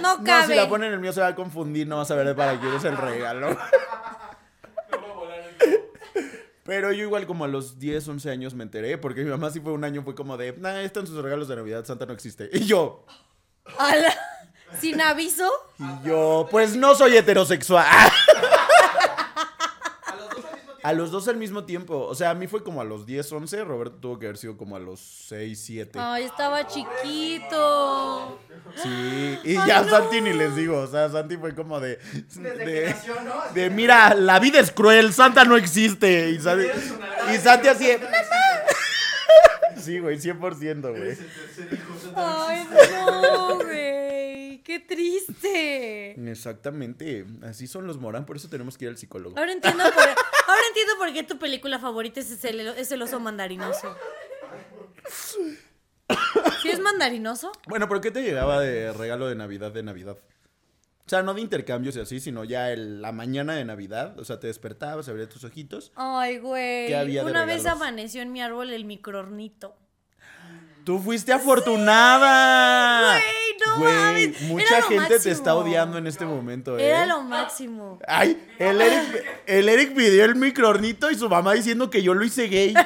[SPEAKER 2] No
[SPEAKER 1] no,
[SPEAKER 2] cabe.
[SPEAKER 1] si la ponen en el mío se va a confundir, no vas a ver para quién es el regalo.
[SPEAKER 4] No va a volar el globo.
[SPEAKER 1] Pero yo igual como a los 10, 11 años me enteré, porque mi mamá sí fue un año, fue como de, nah, están sus regalos de Navidad, Santa no existe. Y yo,
[SPEAKER 2] Ala, Sin aviso.
[SPEAKER 1] y yo, pues no soy heterosexual.
[SPEAKER 4] A los dos al mismo tiempo.
[SPEAKER 1] O sea, a mí fue como a los 10, 11. Roberto tuvo que haber sido como a los 6, 7.
[SPEAKER 2] Ay, estaba chiquito.
[SPEAKER 1] Sí, y
[SPEAKER 2] Ay,
[SPEAKER 1] ya
[SPEAKER 2] no.
[SPEAKER 1] Santi ni les digo. O sea, Santi fue como de.
[SPEAKER 3] Desde que
[SPEAKER 1] De,
[SPEAKER 3] nació, ¿no?
[SPEAKER 1] De, mira, la vida es cruel, Santa no existe. Y, Santi- y Santi así. de,
[SPEAKER 3] existe.
[SPEAKER 1] Sí, güey, 100%, güey.
[SPEAKER 2] Ay, no, güey. Qué triste.
[SPEAKER 1] Exactamente. Así son los Morán, por eso tenemos que ir al psicólogo.
[SPEAKER 2] Ahora entiendo por, ahora entiendo por qué tu película favorita es el, es el oso mandarinoso. ¿Sí es mandarinoso?
[SPEAKER 1] Bueno, pero ¿qué te llegaba de regalo de Navidad de Navidad? O sea, no de intercambios y así, sino ya el- la mañana de Navidad. O sea, te despertabas, abrías tus ojitos.
[SPEAKER 2] Ay, güey.
[SPEAKER 1] ¿Qué había de
[SPEAKER 2] Una vez amaneció en mi árbol el microornito.
[SPEAKER 1] ¡Tú fuiste afortunada!
[SPEAKER 2] Güey, no
[SPEAKER 1] Güey,
[SPEAKER 2] mames,
[SPEAKER 1] mucha gente te está odiando en este momento, ¿eh?
[SPEAKER 2] Era lo máximo.
[SPEAKER 1] Ay, el Eric, el Eric pidió el microornito y su mamá diciendo que yo lo hice gay.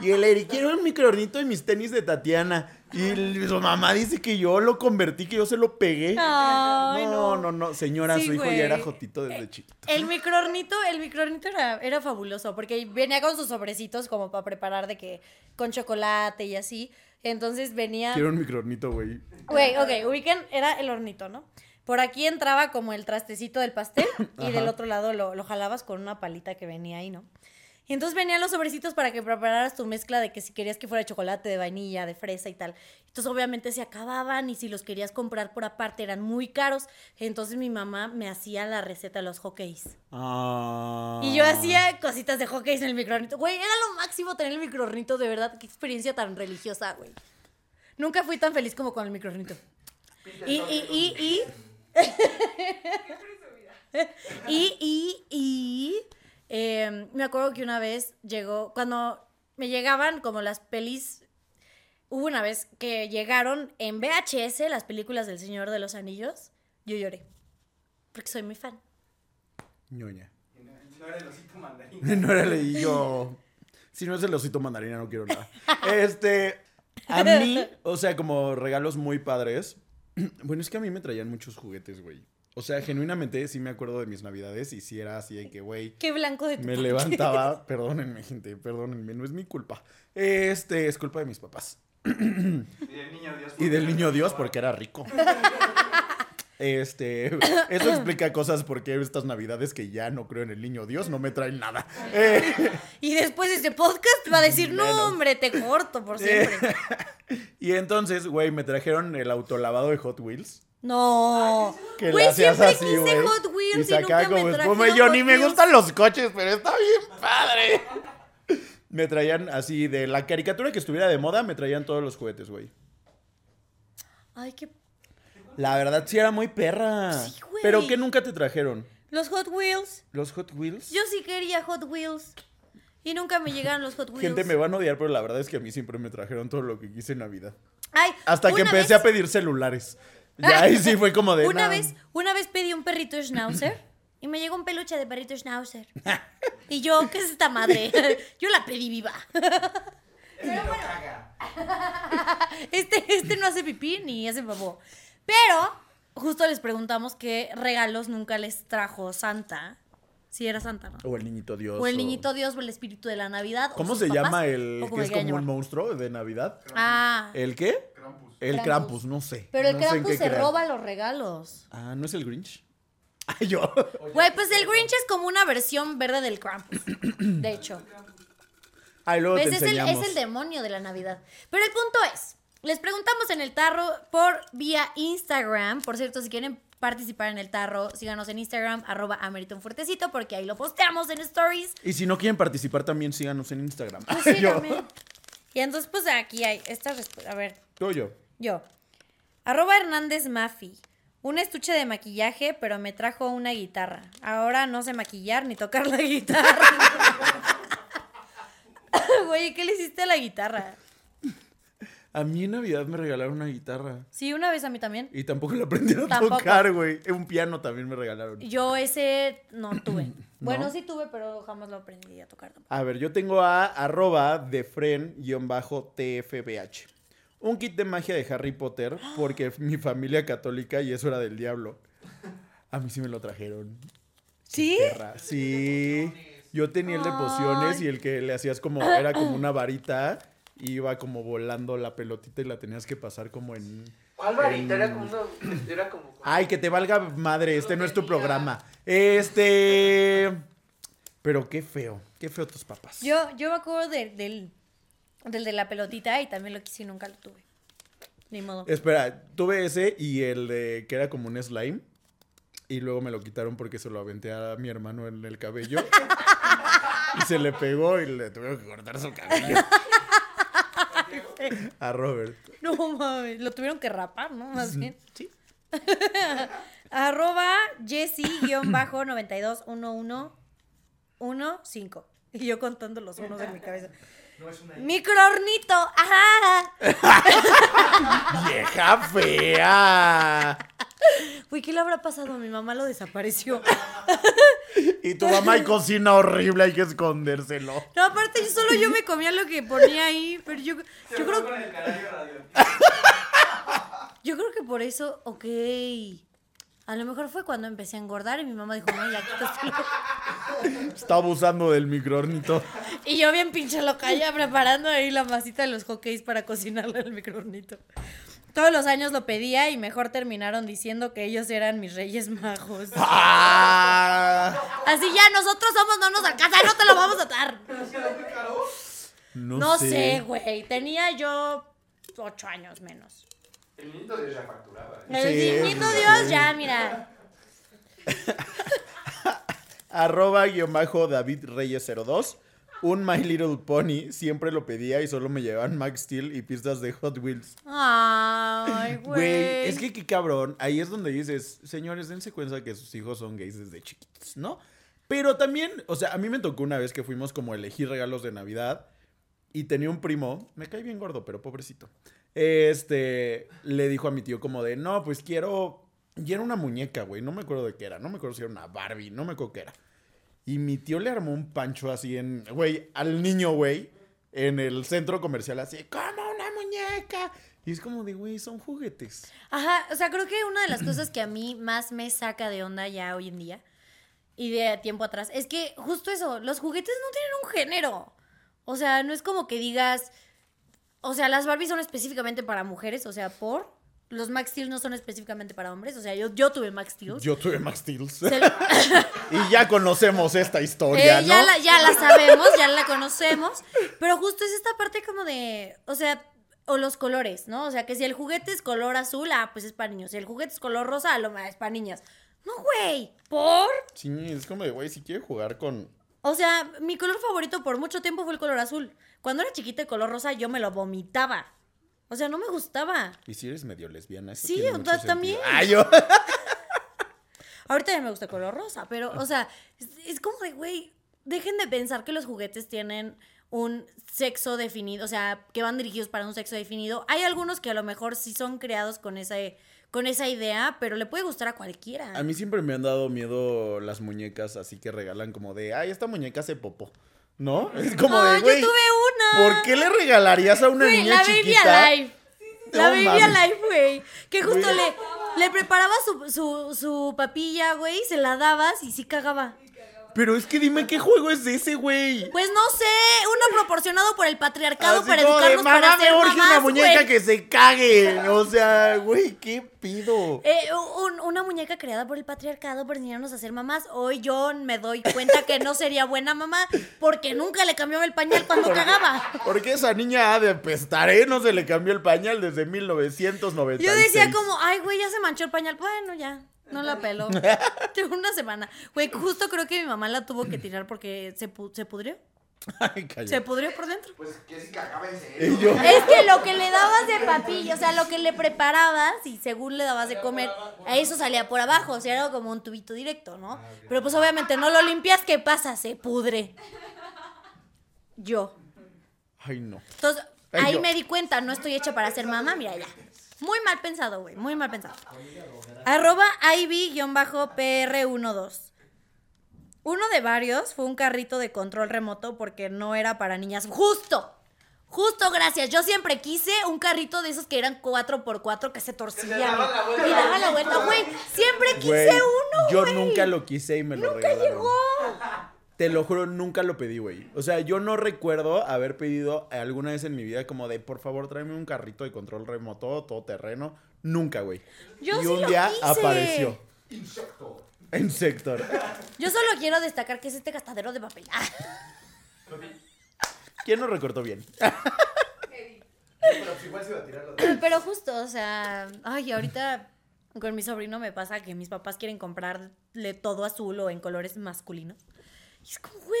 [SPEAKER 1] Y el Eric, quiero el microornito y mis tenis de Tatiana. Y su mamá dice que yo lo convertí, que yo se lo pegué.
[SPEAKER 2] Ay,
[SPEAKER 1] no,
[SPEAKER 2] no.
[SPEAKER 1] no, no, señora,
[SPEAKER 2] Sí,
[SPEAKER 1] su hijo
[SPEAKER 2] güey.
[SPEAKER 1] ya era jotito desde chiquito.
[SPEAKER 2] El microornito, el microornito era, era fabuloso porque venía con sus sobrecitos como para preparar de que con chocolate y así. Entonces venía.
[SPEAKER 1] Quiero un microornito, güey.
[SPEAKER 2] Güey, ok, ubiquen, era el hornito, ¿no? Por aquí entraba como el trastecito del pastel y del otro lado lo, lo jalabas con una palita que venía ahí, ¿no? Y entonces venían los sobrecitos para que prepararas tu mezcla de que si querías que fuera de chocolate, de vainilla, de fresa y tal. Entonces obviamente se acababan y si los querías comprar por aparte eran muy caros. Entonces mi mamá me hacía la receta de los hotcakes.
[SPEAKER 1] Ah.
[SPEAKER 2] Y yo hacía cositas de hotcakes en el microornito. Güey, era lo máximo tener el microornito, de verdad. Qué experiencia tan religiosa, güey. Nunca fui tan feliz como con el microornito. Y, y, y, y. y, y, y. eh, me acuerdo que una vez llegó, cuando me llegaban como las pelis, hubo una vez que llegaron en VHS las películas del Señor de los Anillos, yo lloré. Porque soy muy fan.
[SPEAKER 1] Ñoña.
[SPEAKER 3] No- era el osito mandarín.
[SPEAKER 1] No era el yo. Si no es el osito mandarina, no quiero nada. Este. A mí, o sea, como regalos muy padres. Bueno, es que a mí me traían muchos juguetes, güey. O sea, genuinamente sí me acuerdo de mis navidades y sí era así de que, güey,
[SPEAKER 2] Qué blanco de tu
[SPEAKER 1] me levantaba. Perdónenme, gente, perdónenme, no es mi culpa. Este, es culpa de mis papás.
[SPEAKER 3] Y del niño Dios.
[SPEAKER 1] Y del niño Dios porque era rico. Este, eso explica cosas porque estas navidades que ya no creo en el niño Dios no me traen nada. Eh,
[SPEAKER 2] Y después de ese podcast va a decir, no, hombre, te corto por siempre.
[SPEAKER 1] y entonces, güey, me trajeron el autolavado de Hot Wheels.
[SPEAKER 2] No.
[SPEAKER 1] Que
[SPEAKER 2] Güey,
[SPEAKER 1] hacías
[SPEAKER 2] siempre
[SPEAKER 1] así,
[SPEAKER 2] quise
[SPEAKER 1] güey.
[SPEAKER 2] Hot Wheels y,
[SPEAKER 1] sacaba
[SPEAKER 2] nunca me
[SPEAKER 1] como
[SPEAKER 2] trajeron
[SPEAKER 1] espuma. Y yo
[SPEAKER 2] Hot
[SPEAKER 1] ni me
[SPEAKER 2] Wheels.
[SPEAKER 1] gustan los coches, pero está bien padre. Me traían así de la caricatura que estuviera de moda, me traían todos los juguetes, güey.
[SPEAKER 2] Ay, qué...
[SPEAKER 1] La verdad sí era muy perra.
[SPEAKER 2] Sí, güey.
[SPEAKER 1] Pero que nunca te trajeron
[SPEAKER 2] Los Hot Wheels.
[SPEAKER 1] los Hot Wheels.
[SPEAKER 2] Yo sí quería Hot Wheels. Y nunca me llegaron los Hot Wheels.
[SPEAKER 1] Gente me van a odiar, pero la verdad es que a mí siempre me trajeron todo lo que quise en Navidad.
[SPEAKER 2] Ay,
[SPEAKER 1] Hasta que empecé
[SPEAKER 2] vez-
[SPEAKER 1] a pedir celulares. Ya ahí sí fue como de.
[SPEAKER 2] Una vez, una vez pedí un perrito schnauzer y me llegó un peluche de perrito schnauzer. Y yo, ¿qué es esta madre? Yo la pedí viva.
[SPEAKER 3] Caga.
[SPEAKER 2] Este, este no hace pipí ni hace popó. Pero justo les preguntamos qué regalos nunca les trajo Santa. Si era Santa, ¿no?
[SPEAKER 1] O el niñito Dios.
[SPEAKER 2] O el niñito Dios o el espíritu de la Navidad. o
[SPEAKER 1] ¿Cómo
[SPEAKER 2] sus
[SPEAKER 1] se
[SPEAKER 2] papás,
[SPEAKER 1] llama el que es como un monstruo de Navidad?
[SPEAKER 2] Ah,
[SPEAKER 1] ¿El qué?
[SPEAKER 4] Krampus.
[SPEAKER 1] El
[SPEAKER 2] Krampus.
[SPEAKER 1] Krampus, no sé.
[SPEAKER 2] pero el
[SPEAKER 1] No
[SPEAKER 2] Krampus se roba los regalos.
[SPEAKER 1] Ah, ¿no es el Grinch? Ay, yo.
[SPEAKER 2] Güey, pues el Grinch es como una versión verde del Krampus. De hecho.
[SPEAKER 1] Ay, luego
[SPEAKER 2] ¿Ves?
[SPEAKER 1] te
[SPEAKER 2] Es el,
[SPEAKER 1] enseñamos.
[SPEAKER 2] es el demonio de la Navidad. Pero el punto es, les preguntamos en el tarro por vía Instagram. Por cierto, si quieren participar en el tarro, síganos en Instagram, arroba Ameriton Fuertecito, porque ahí lo posteamos en stories.
[SPEAKER 1] Y si no quieren participar, también síganos en Instagram.
[SPEAKER 2] Pues sí,
[SPEAKER 1] yo.
[SPEAKER 2] también. Y entonces, pues aquí hay esta respuesta. A ver,
[SPEAKER 1] Tú o yo.
[SPEAKER 2] yo. Arroba Hernández Mafi. Un estuche de maquillaje, pero me trajo una guitarra. Ahora no sé maquillar ni tocar la guitarra. Güey, ¿qué le hiciste a la guitarra?
[SPEAKER 1] A mí en Navidad me regalaron una guitarra.
[SPEAKER 2] Sí, una vez a mí también.
[SPEAKER 1] Y tampoco la aprendí a
[SPEAKER 2] Tampoco.
[SPEAKER 1] tocar, güey. Un piano también me regalaron.
[SPEAKER 2] Yo ese no tuve. Bueno,
[SPEAKER 1] ¿No?
[SPEAKER 2] sí tuve, pero jamás lo aprendí a tocar tampoco.
[SPEAKER 1] A ver, yo tengo a arroba de fren-tfbh. Un kit de magia de Harry Potter porque mi familia católica y eso era del diablo. A mí sí me lo trajeron.
[SPEAKER 2] ¿Sí?
[SPEAKER 1] Sí. Yo tenía el de pociones y el que le hacías como, era como una varita. Iba como volando la pelotita y la tenías que pasar como en...
[SPEAKER 3] ¿Cuál varita? Era como una. Era como.
[SPEAKER 1] Ay, que te valga madre, este no es tu programa. Este... Pero qué feo, qué feo tus papás.
[SPEAKER 2] Yo, yo me acuerdo de- del, del de la pelotita y también lo quise y nunca lo tuve. Ni modo.
[SPEAKER 1] Espera, tuve ese y el de que era como un slime. Y luego me lo quitaron porque se lo aventé a mi hermano en el cabello. y se le pegó y le tuvieron que cortar su cabello. a Robert.
[SPEAKER 2] No mames, lo tuvieron que rapar, ¿no? Más bien.
[SPEAKER 1] Sí.
[SPEAKER 2] Arroba Jessie-921115. Y yo contando los unos en mi cabeza. Microornito, ajá.
[SPEAKER 1] ¡Vieja fea!
[SPEAKER 2] Uy, ¿qué le habrá pasado? Mi mamá lo desapareció.
[SPEAKER 1] Y tu mamá y cocina horrible, hay que escondérselo.
[SPEAKER 2] No, aparte, yo solo yo me comía lo que ponía ahí, pero yo, yo creo
[SPEAKER 3] el radio.
[SPEAKER 2] Yo creo que por eso, ok. A lo mejor fue cuando empecé a engordar y mi mamá dijo, no, ya quítaselo.
[SPEAKER 1] Está abusando del microornito.
[SPEAKER 2] Y yo bien pinche loca ya preparando ahí la masita de los hotcakes para cocinarle al microornito. Todos los años lo pedía y mejor terminaron diciendo que ellos eran mis reyes magos.
[SPEAKER 1] ¡Ah!
[SPEAKER 2] Así ya, nosotros somos, no nos alcanza, no te lo vamos a dar.
[SPEAKER 1] No,
[SPEAKER 2] No sé, güey. Tenía yo ocho años menos.
[SPEAKER 3] El niñito de ella facturaba. ¿eh?
[SPEAKER 2] El
[SPEAKER 1] Sí,
[SPEAKER 2] niñito
[SPEAKER 1] sí,
[SPEAKER 2] Dios, ya, mira.
[SPEAKER 1] Arroba guion bajo David Reyes 02. Un My Little Pony siempre lo pedía y solo me llevaban Max Steel y pistas de Hot Wheels.
[SPEAKER 2] Ay, güey.
[SPEAKER 1] Güey, es que qué cabrón. Ahí es donde dices, señores, dense cuenta que sus hijos son gays desde chiquitos, ¿no? Pero también, o sea, a mí me tocó una vez que fuimos como a elegir regalos de Navidad y tenía un primo, me cae bien gordo, pero pobrecito. Este, le dijo a mi tío como de, no, pues quiero, y era una muñeca, güey, no me acuerdo de qué era, no me acuerdo si era una Barbie, no me acuerdo qué era. Y mi tío le armó un pancho así en, güey, al niño, güey, en el centro comercial, así, como una muñeca. Y es como de, güey, son juguetes.
[SPEAKER 2] Ajá, o sea, creo que una de las cosas que a mí más me saca de onda ya hoy en día y de tiempo atrás es que justo eso, los juguetes no tienen un género. O sea, no es como que digas, o sea, las Barbies son específicamente para mujeres, o sea, por los Max Steel no son específicamente para hombres, o sea, yo, yo tuve Max Steel.
[SPEAKER 1] Yo tuve Max
[SPEAKER 2] lo-
[SPEAKER 1] y ya conocemos esta historia,
[SPEAKER 2] Eh,
[SPEAKER 1] ¿no?
[SPEAKER 2] ya, la, ya la sabemos, ya la conocemos. Pero justo es esta parte como de, o sea, o los colores, ¿no? O sea, que si el juguete es color azul, ah, pues es para niños. Si el juguete es color rosa, lo es para niñas. No, güey, ¿por?
[SPEAKER 1] Sí, es como de, güey, si quiere jugar con...
[SPEAKER 2] O sea, mi color favorito por mucho tiempo fue el color azul. Cuando era chiquita el color rosa yo me lo vomitaba. O sea, no me gustaba.
[SPEAKER 1] Y si eres medio lesbiana, eso
[SPEAKER 2] Sí, o sea, también.
[SPEAKER 1] Ah, yo...
[SPEAKER 2] Ahorita ya me gusta el color rosa, pero, o sea, es, es como de, güey, dejen de pensar que los juguetes tienen un sexo definido, o sea, que van dirigidos para un sexo definido. Hay algunos que a lo mejor sí son creados con esa, con esa idea, pero le puede gustar a cualquiera.
[SPEAKER 1] A mí siempre me han dado miedo las muñecas así que regalan como de, ay, esta muñeca hace popo. ¿No? Es como
[SPEAKER 2] no,
[SPEAKER 1] de,
[SPEAKER 2] yo
[SPEAKER 1] güey,
[SPEAKER 2] tuve una.
[SPEAKER 1] ¿Por qué le regalarías a una niña
[SPEAKER 2] la Baby
[SPEAKER 1] chiquita?
[SPEAKER 2] Alive. La Baby
[SPEAKER 1] mames.
[SPEAKER 2] Alive, güey. Que justo le preparaba su, su, su papilla, güey, se la dabas y sí cagaba.
[SPEAKER 1] Pero es que dime qué juego es ese, güey.
[SPEAKER 2] Pues no sé, uno proporcionado por el patriarcado
[SPEAKER 1] Así
[SPEAKER 2] para
[SPEAKER 1] como de,
[SPEAKER 2] educarnos para
[SPEAKER 1] "Mamá, me
[SPEAKER 2] ser
[SPEAKER 1] urge una
[SPEAKER 2] mamás,
[SPEAKER 1] muñeca
[SPEAKER 2] güey".
[SPEAKER 1] que se cague. O sea, güey, ¿qué pido?
[SPEAKER 2] Eh, un- una muñeca creada por el patriarcado para enseñarnos a ser mamás. Hoy yo me doy cuenta que no sería buena mamá porque nunca le cambiaba el pañal cuando cagaba.
[SPEAKER 1] Porque esa niña ha de pestar, ¿eh? No se le cambió el pañal desde 1996.
[SPEAKER 2] Yo decía como, ay, güey, ya se manchó el pañal. Bueno, ya, no la pelo. Tuve una semana. Güey, justo creo que mi mamá la tuvo que tirar porque se, pu- se pudrió.
[SPEAKER 1] Ay.
[SPEAKER 2] Se pudrió por dentro.
[SPEAKER 3] Pues que si cagaba en serio.
[SPEAKER 1] Yo,
[SPEAKER 2] Es que lo que le dabas de papilla, o sea, lo que le preparabas y según le dabas de comer, a eso salía por abajo, o sea, era como un tubito directo, ¿no? Pero pues obviamente no lo limpias, ¿qué pasa? Se pudre. Yo.
[SPEAKER 1] Ay, no.
[SPEAKER 2] Entonces,
[SPEAKER 1] Ay,
[SPEAKER 2] Ahí
[SPEAKER 1] yo.
[SPEAKER 2] me di cuenta, no estoy hecha para ser mamá, mira ya. Muy mal pensado, güey, muy mal pensado. Arroba Ivy-PR12. Uno de varios fue un carrito de control remoto porque no era para niñas. Justo, justo, gracias. Yo siempre quise un carrito de esos que eran 4x4 que se torcían.
[SPEAKER 3] daban la vuelta.
[SPEAKER 2] y daban la vuelta, güey. Siempre quise
[SPEAKER 1] Güey,
[SPEAKER 2] uno,
[SPEAKER 1] Yo
[SPEAKER 2] güey.
[SPEAKER 1] nunca lo quise y me lo
[SPEAKER 2] Nunca
[SPEAKER 1] regalaron.
[SPEAKER 2] llegó.
[SPEAKER 1] Te lo juro, nunca lo pedí, güey. O sea, yo no recuerdo haber pedido alguna vez en mi vida como de, por favor, tráeme un carrito de control remoto, todo terreno. Nunca, güey.
[SPEAKER 2] Yo
[SPEAKER 1] y
[SPEAKER 2] sí
[SPEAKER 1] un
[SPEAKER 2] lo
[SPEAKER 1] día
[SPEAKER 2] quise.
[SPEAKER 1] apareció. En sector.
[SPEAKER 2] Yo solo quiero destacar que es este gastadero de papel. Ah.
[SPEAKER 1] ¿Quién lo recortó bien?
[SPEAKER 3] Pero igual se iba a tirar la
[SPEAKER 2] Pero justo, o sea, ay, ahorita con mi sobrino me pasa que mis papás quieren comprarle todo azul o en colores masculinos. Y es como, güey,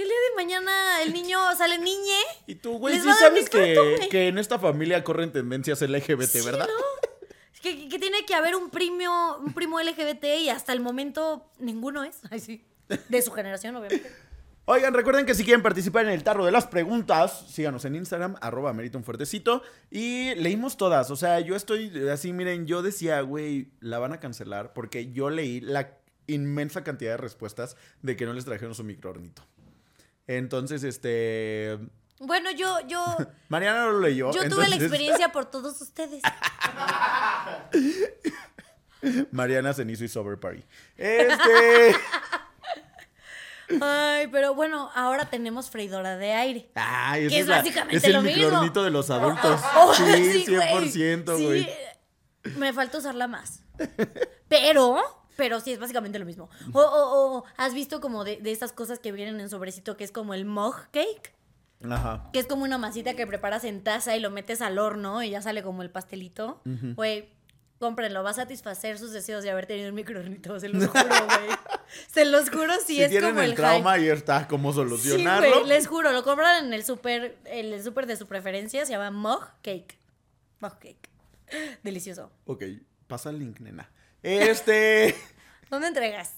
[SPEAKER 2] si el día de mañana el niño sale niñe,
[SPEAKER 1] Y tú, güey, sí sabes que, en esta familia corren tendencias LGBT,
[SPEAKER 2] Sí,
[SPEAKER 1] ¿verdad?
[SPEAKER 2] ¿no? Que, que tiene que haber un primo, un primo LGBT y hasta el momento ninguno es. Ay, sí. De su generación, obviamente.
[SPEAKER 1] Oigan, recuerden que si quieren participar en el tarro de las preguntas, síganos en Instagram, arroba merita un fuertecito. Y leímos todas. O sea, yo estoy así, miren, yo decía, güey, la van a cancelar porque yo leí la inmensa cantidad de respuestas de que no les trajeron su microornito. Entonces, este.
[SPEAKER 2] Bueno, yo, yo,
[SPEAKER 1] Mariana no lo leyó.
[SPEAKER 2] yo tuve la experiencia por todos ustedes.
[SPEAKER 1] Mariana se hizo y sober party. Este.
[SPEAKER 2] Ay, pero bueno, ahora tenemos freidora de aire.
[SPEAKER 1] Ay,
[SPEAKER 2] Que es
[SPEAKER 1] la-
[SPEAKER 2] básicamente
[SPEAKER 1] es el
[SPEAKER 2] lo mismo.
[SPEAKER 1] de los adultos.
[SPEAKER 2] Oh,
[SPEAKER 1] sí,
[SPEAKER 2] güey.
[SPEAKER 1] 100%,
[SPEAKER 2] Sí,
[SPEAKER 1] güey.
[SPEAKER 2] Me falta usarla más. Pero, pero sí, es básicamente lo mismo. O, o- o, ¿has visto como de, de estas cosas que vienen en sobrecito que es como el mug cake?
[SPEAKER 1] Ajá.
[SPEAKER 2] Que es como una masita que preparas en taza y lo metes al horno y ya sale como el pastelito. Güey, cómprenlo, va a satisfacer sus deseos de haber tenido un microornito, se los juro, güey. se los juro, sí,
[SPEAKER 1] si
[SPEAKER 2] es
[SPEAKER 1] tienen
[SPEAKER 2] como
[SPEAKER 1] el
[SPEAKER 2] el
[SPEAKER 1] trauma,
[SPEAKER 2] hype.
[SPEAKER 1] ahí está cómo
[SPEAKER 2] Sí,
[SPEAKER 1] solucionarlo.
[SPEAKER 2] les juro, lo compran en el súper, el súper de su preferencia, se llama Mug Cake. Mug Cake. Delicioso.
[SPEAKER 1] Ok, pasa el link, nena. Este.
[SPEAKER 2] ¿Dónde entregas?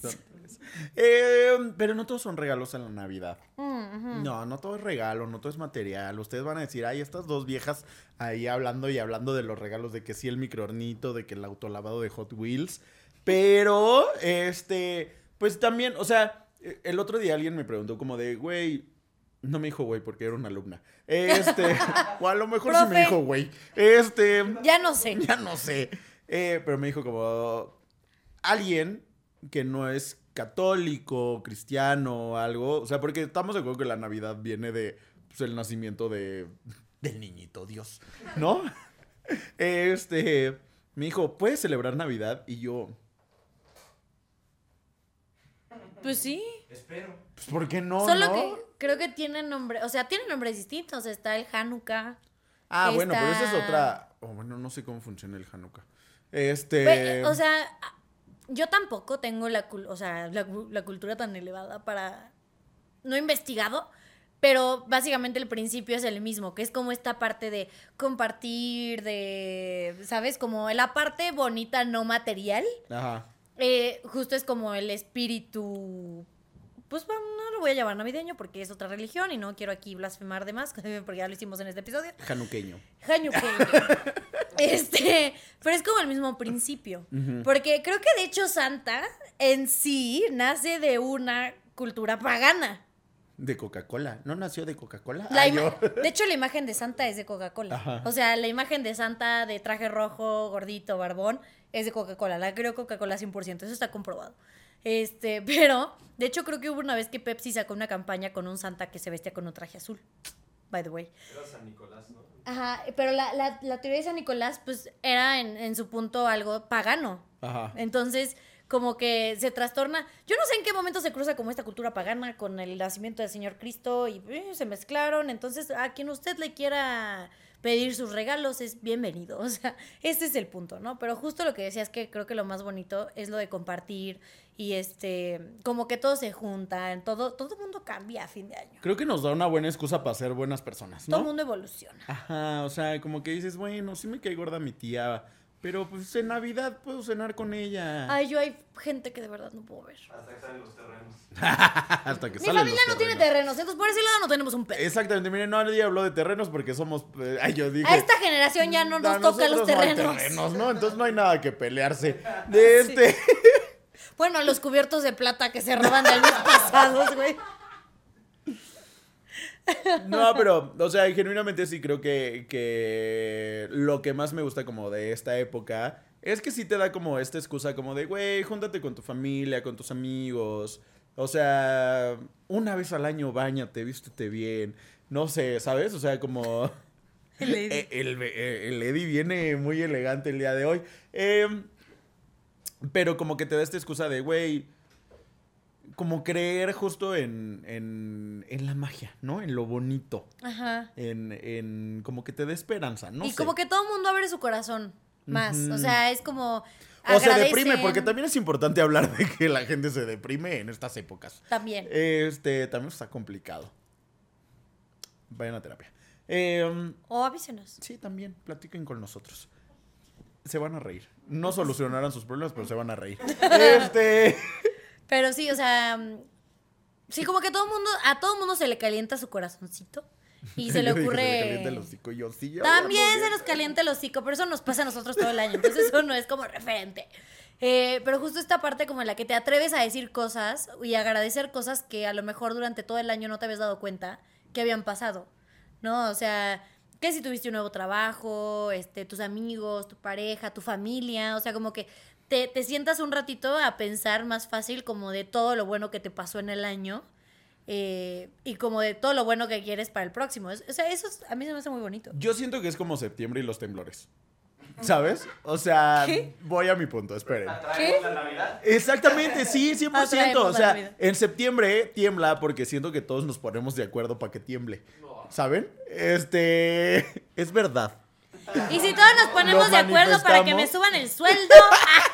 [SPEAKER 1] eh, pero no todos son regalos en la Navidad.
[SPEAKER 2] Mm.
[SPEAKER 1] No, no todo es regalo, no todo es material. Ustedes van a decir, ay, estas dos viejas ahí hablando y hablando de los regalos, de que sí el microornito, de que el autolavado de Hot Wheels. Pero, este, pues también, o sea, eh, el otro día alguien me preguntó como de, güey, no me dijo güey porque era una alumna. Este, o a lo mejor sí me dijo güey. Este,
[SPEAKER 2] Ya no sé.
[SPEAKER 1] ya no sé. Eh, pero me dijo como alguien que no es católico, cristiano o algo. O sea, porque estamos de acuerdo que la Navidad viene de pues, el nacimiento de del niñito Dios, ¿no? Este, me dijo, ¿puedes celebrar Navidad? Y yo,
[SPEAKER 2] Pues sí.
[SPEAKER 3] Espero.
[SPEAKER 1] pues, ¿por qué no?
[SPEAKER 2] Solo
[SPEAKER 1] no?
[SPEAKER 2] que creo que tienen nombre, o sea, tienen nombres distintos. Está el Hanukkah.
[SPEAKER 1] Ah, bueno, pero esa es otra. oh, bueno, no sé cómo funciona el Hanukkah. Este.
[SPEAKER 2] Pe- o sea, yo tampoco tengo la, cul- o sea, la, la cultura tan elevada para... No he investigado, pero básicamente el principio es el mismo, que es como esta parte de compartir, de, ¿sabes? Como la parte bonita no material.
[SPEAKER 1] Ajá.
[SPEAKER 2] Eh, justo es como el espíritu. Pues bueno, no lo voy a llamar navideño porque es otra religión y no quiero aquí blasfemar de más, porque ya lo hicimos en este episodio.
[SPEAKER 1] Hanuqueño.
[SPEAKER 2] Hanukkah. Este, pero es como el mismo principio. Porque creo que de hecho Santa en sí nace de una cultura pagana.
[SPEAKER 1] De Coca-Cola. ¿No nació de Coca-Cola?
[SPEAKER 2] La
[SPEAKER 1] Ah,
[SPEAKER 2] de hecho, la imagen de Santa es de Coca-Cola. O sea, la imagen de Santa de traje rojo, gordito, barbón, es de Coca-Cola. La creo Coca-Cola 100%. Eso está comprobado. Este, pero, de hecho, creo que hubo una vez que Pepsi sacó una campaña con un Santa que se vestía con un traje azul. By the way.
[SPEAKER 3] Era San Nicolás, ¿no?
[SPEAKER 2] Ajá, pero la, la, la teoría de San Nicolás, pues, era en, en su punto algo pagano.
[SPEAKER 1] Ajá.
[SPEAKER 2] Entonces, como que se trastorna. Yo no sé en qué momento se cruza como esta cultura pagana con el nacimiento del Señor Cristo y eh, se mezclaron. Entonces, a quien usted le quiera pedir sus regalos es bienvenido. O sea, ese es el punto, ¿no? Pero justo lo que decías que creo que lo más bonito es lo de compartir y este, como que todo se junta, todo, todo el mundo cambia a fin de año.
[SPEAKER 1] Creo que nos da una buena excusa para ser buenas personas,
[SPEAKER 2] Todo el
[SPEAKER 1] ¿no?
[SPEAKER 2] mundo evoluciona.
[SPEAKER 1] Ajá, o sea, como que dices, bueno, sí me cae gorda mi tía, Pero pues en Navidad puedo cenar con ella.
[SPEAKER 2] Ay, yo hay gente que de verdad no puedo ver.
[SPEAKER 3] Hasta que salen los terrenos.
[SPEAKER 1] Hasta que
[SPEAKER 2] Mi
[SPEAKER 1] salen
[SPEAKER 2] familia
[SPEAKER 1] los
[SPEAKER 2] no tiene
[SPEAKER 1] terrenos.
[SPEAKER 2] terrenos, entonces por ese lado no tenemos un pedo.
[SPEAKER 1] Exactamente, miren, no, nadie habló de terrenos porque somos. eh, ay, yo dije.
[SPEAKER 2] A esta generación ya no
[SPEAKER 1] "A
[SPEAKER 2] nos tocan los
[SPEAKER 1] nosotros no hay
[SPEAKER 2] terrenos.
[SPEAKER 1] terrenos, ¿no? Entonces no hay nada que pelearse. De
[SPEAKER 2] Sí.
[SPEAKER 1] este.
[SPEAKER 2] Bueno, los cubiertos de plata que se roban de años pasados, güey.
[SPEAKER 1] No, pero, o sea, genuinamente sí creo que, que lo que más me gusta como de esta época es que sí te da como esta excusa como de, güey, júntate con tu familia, con tus amigos. O sea, una vez al año bañate, vístete bien. No sé, ¿sabes? O sea, como...
[SPEAKER 2] El Eddie.
[SPEAKER 1] Eh, El, eh, el Eddie viene muy elegante el día de hoy. Em, pero como que te da esta excusa de, güey, como creer justo en, en, en la magia, ¿no? En lo bonito.
[SPEAKER 2] Ajá.
[SPEAKER 1] En, en como que te dé esperanza, ¿no?
[SPEAKER 2] y
[SPEAKER 1] sé.
[SPEAKER 2] como que todo el mundo abre su corazón más. O sea, es como.
[SPEAKER 1] O se deprime, porque también es importante hablar de que la gente se deprime en estas épocas.
[SPEAKER 2] También.
[SPEAKER 1] Este, también está complicado. Vayan a terapia. Em,
[SPEAKER 2] O avísenos.
[SPEAKER 1] Sí, también, platiquen con nosotros. Se van a reír. No solucionarán sus problemas, pero se van a reír. Este.
[SPEAKER 2] Pero sí, o sea. Sí, como que todo el mundo. A todo el mundo se le calienta su corazoncito. Y se le
[SPEAKER 1] Yo dije,
[SPEAKER 2] ocurre.
[SPEAKER 1] Se me calienta el hocico, y yo, sí, ya,
[SPEAKER 2] También se nos calienta el hocico, pero eso nos pasa a nosotros todo el año. Entonces eso no es como referente. Eh, pero justo esta parte como en la que te atreves a decir cosas y agradecer cosas que a lo mejor durante todo el año no te habías dado cuenta que habían pasado. ¿No? O sea, que si tuviste un nuevo trabajo, este, tus amigos, tu pareja, tu familia. O sea, como que te, te sientas un ratito a pensar más fácil como de todo lo bueno que te pasó en el año. eh, y como de todo lo bueno que quieres para el próximo. Es- O sea, eso es- a mí se me hace muy bonito.
[SPEAKER 1] Yo siento que es como septiembre y los temblores. ¿Sabes? O sea,
[SPEAKER 2] ¿Qué?
[SPEAKER 1] voy a mi punto, esperen.
[SPEAKER 3] ¿Atraemos la Navidad?
[SPEAKER 1] Exactamente, sí, 100%.
[SPEAKER 2] Atraemos
[SPEAKER 1] O sea, en septiembre tiembla porque siento que todos nos ponemos de acuerdo para que tiemble. ¿Saben? Este. Es verdad.
[SPEAKER 2] Y si todos nos ponemos de acuerdo para que me suban el sueldo.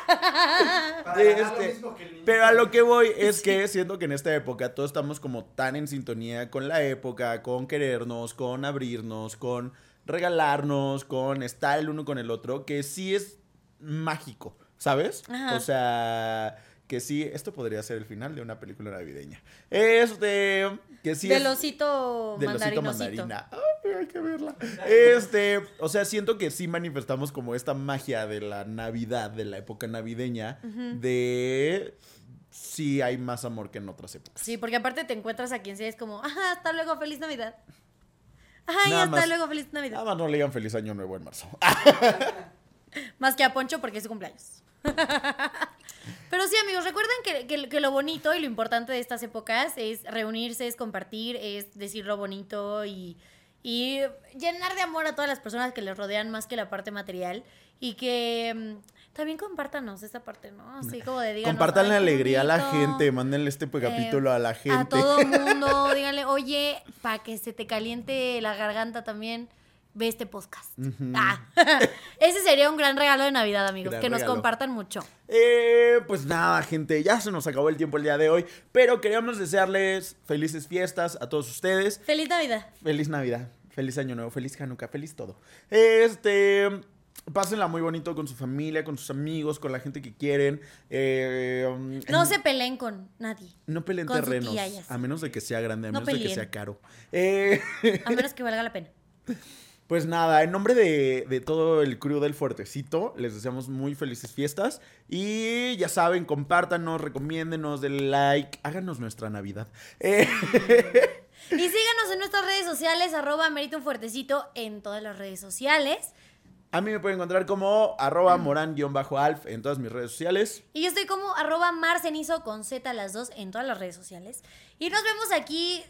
[SPEAKER 1] Este. Pero a lo que voy es que siento que en esta época todos estamos como tan en sintonía con la época, con querernos, con abrirnos, con regalarnos, con estar el uno con el otro, que sí es mágico, ¿sabes?
[SPEAKER 2] Ajá.
[SPEAKER 1] O sea, que sí, esto podría ser el final de una película navideña. Este, que sí
[SPEAKER 2] Del
[SPEAKER 1] es...
[SPEAKER 2] osito
[SPEAKER 1] Del osito
[SPEAKER 2] mandarinosito.
[SPEAKER 1] mandarina. Ay, hay que verla. Este, o sea, siento que sí manifestamos como esta magia de la Navidad, de la época navideña, de sí hay más amor que en otras épocas.
[SPEAKER 2] Sí, porque aparte te encuentras a quien sea, es como, ajá, hasta luego, feliz Navidad. Ay,
[SPEAKER 1] Nada
[SPEAKER 2] hasta
[SPEAKER 1] más.
[SPEAKER 2] luego, feliz Navidad.
[SPEAKER 1] Nada más no le digan feliz año nuevo en marzo.
[SPEAKER 2] Más que a Poncho porque es su cumpleaños. Pero sí, amigos, recuerden que, que- que lo bonito y lo importante de estas épocas es reunirse, es compartir, es decir lo bonito y, y llenar de amor a todas las personas que les rodean más que la parte material. Y que mm, también compártanos esa parte, ¿no? Así como de díganos,
[SPEAKER 1] Compartan la
[SPEAKER 2] "Ay, qué
[SPEAKER 1] alegría a la
[SPEAKER 2] bonito".
[SPEAKER 1] gente, mándenle este capítulo a la gente.
[SPEAKER 2] A todo mundo, díganle, oye, para que se te caliente la garganta también, ve este podcast. Ah, ese sería un gran regalo de Navidad, amigos,
[SPEAKER 1] Gran
[SPEAKER 2] que nos
[SPEAKER 1] regalo.
[SPEAKER 2] compartan mucho.
[SPEAKER 1] Eh, pues nada, gente, ya se nos acabó el tiempo el día de hoy, pero queríamos desearles felices fiestas a todos ustedes.
[SPEAKER 2] Feliz Navidad.
[SPEAKER 1] Feliz Navidad, feliz Año Nuevo, feliz Hanukkah, feliz todo. Este, pásenla muy bonito con su familia, con sus amigos, con la gente que quieren. Eh,
[SPEAKER 2] No se peleen con nadie,
[SPEAKER 1] no peleen
[SPEAKER 2] con
[SPEAKER 1] terrenos, a menos de que sea grande, a
[SPEAKER 2] No
[SPEAKER 1] menos de que sea caro. Eh,
[SPEAKER 2] a menos que valga la pena.
[SPEAKER 1] Pues nada, en nombre de, de todo el crew del Fuertecito, les deseamos muy felices fiestas. Y ya saben, compártanos, recomiéndenos, denle like, háganos nuestra Navidad. Eh,
[SPEAKER 2] Y síganos en nuestras redes sociales, arroba Merita un Fuertecito en todas las redes sociales.
[SPEAKER 1] a mí me pueden encontrar como arroba moran-alf en todas mis redes sociales.
[SPEAKER 2] Y yo estoy como arroba marcenizo con Z las dos en todas las redes sociales. Y nos vemos aquí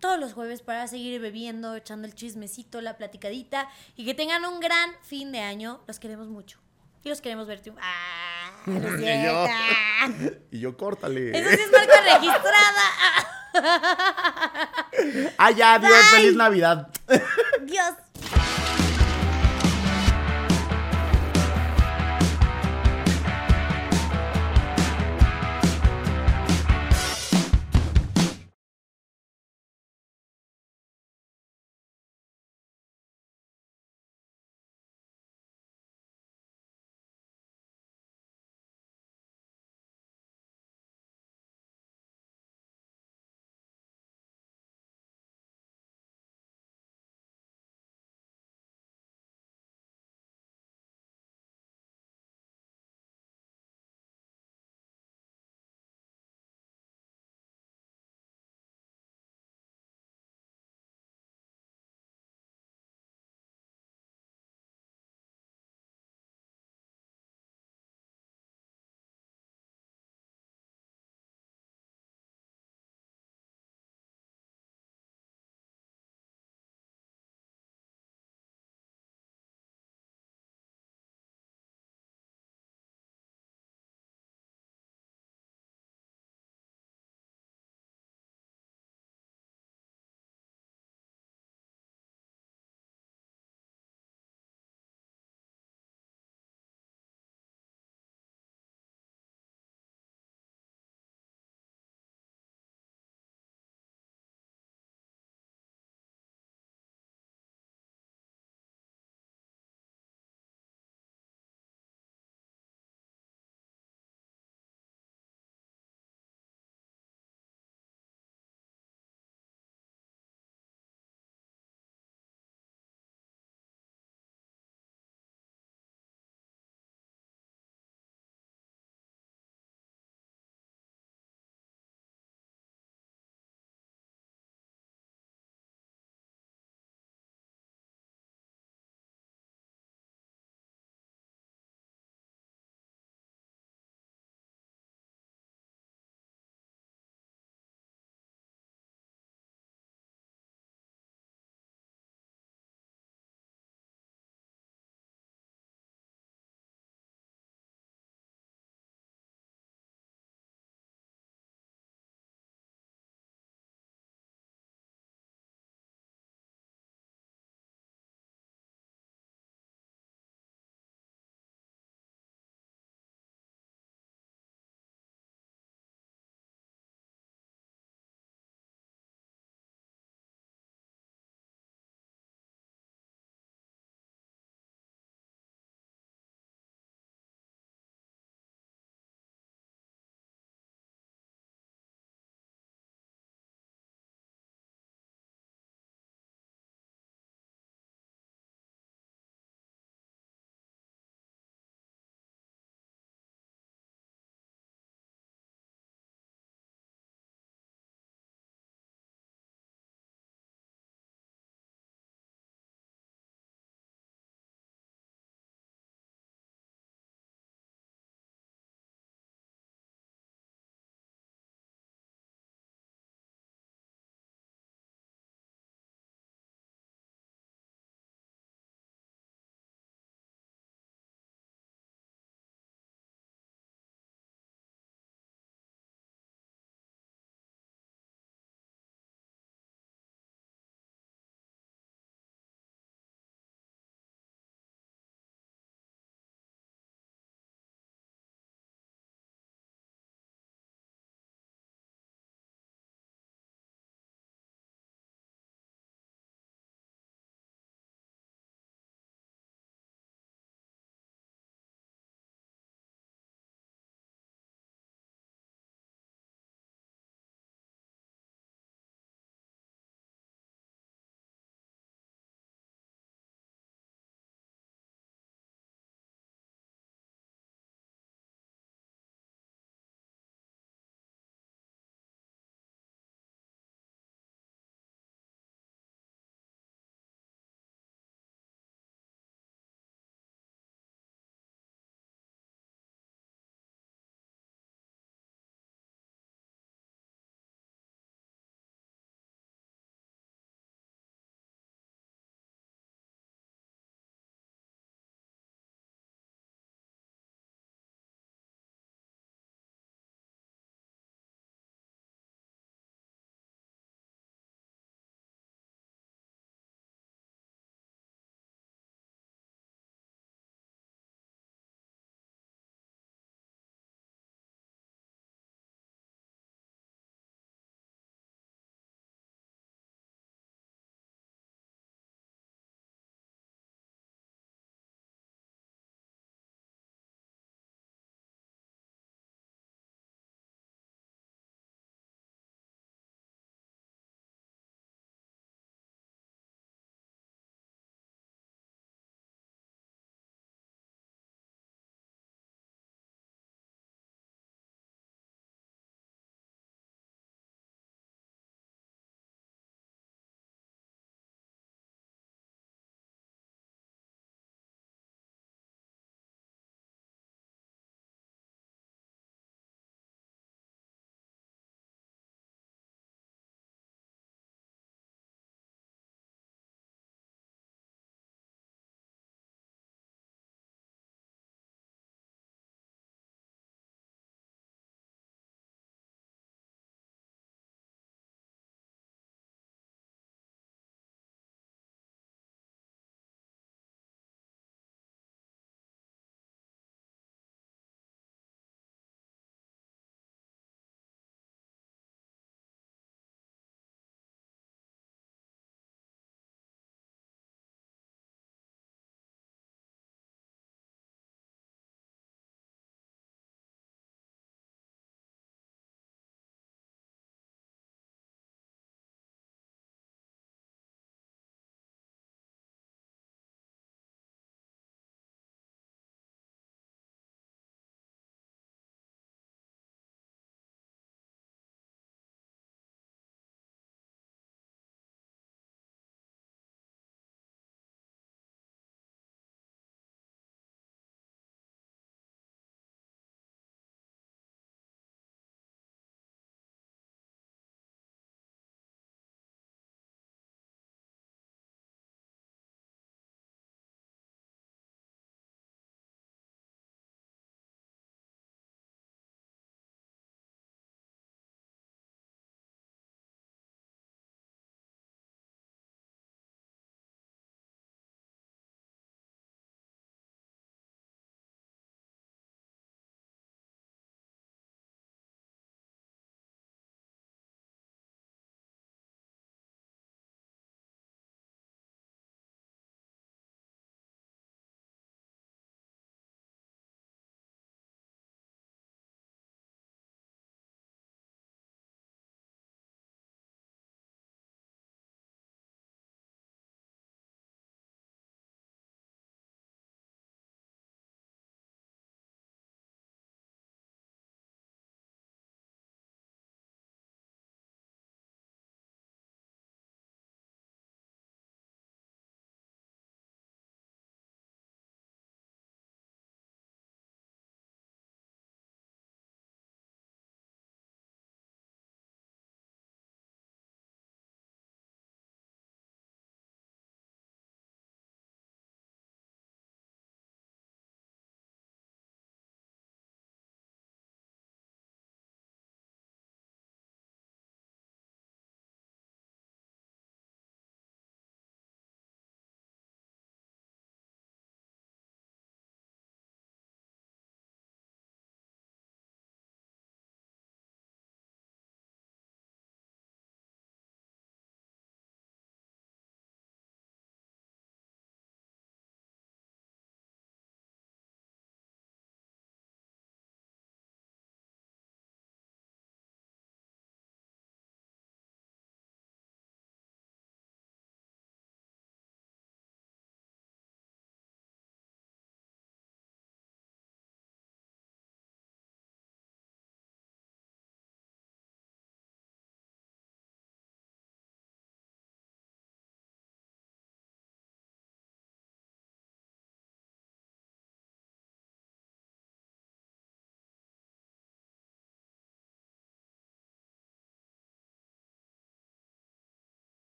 [SPEAKER 2] todos los jueves para seguir bebiendo, echando el chismecito, la platicadita. Y que tengan un gran fin de año. Los queremos mucho. Y los queremos ver triunfar. ¡Ah!
[SPEAKER 1] Y yo. Y yo, córtale.
[SPEAKER 2] Eso sí es marca registrada.
[SPEAKER 1] Ah, ya, Dios, feliz Navidad.
[SPEAKER 2] Dios.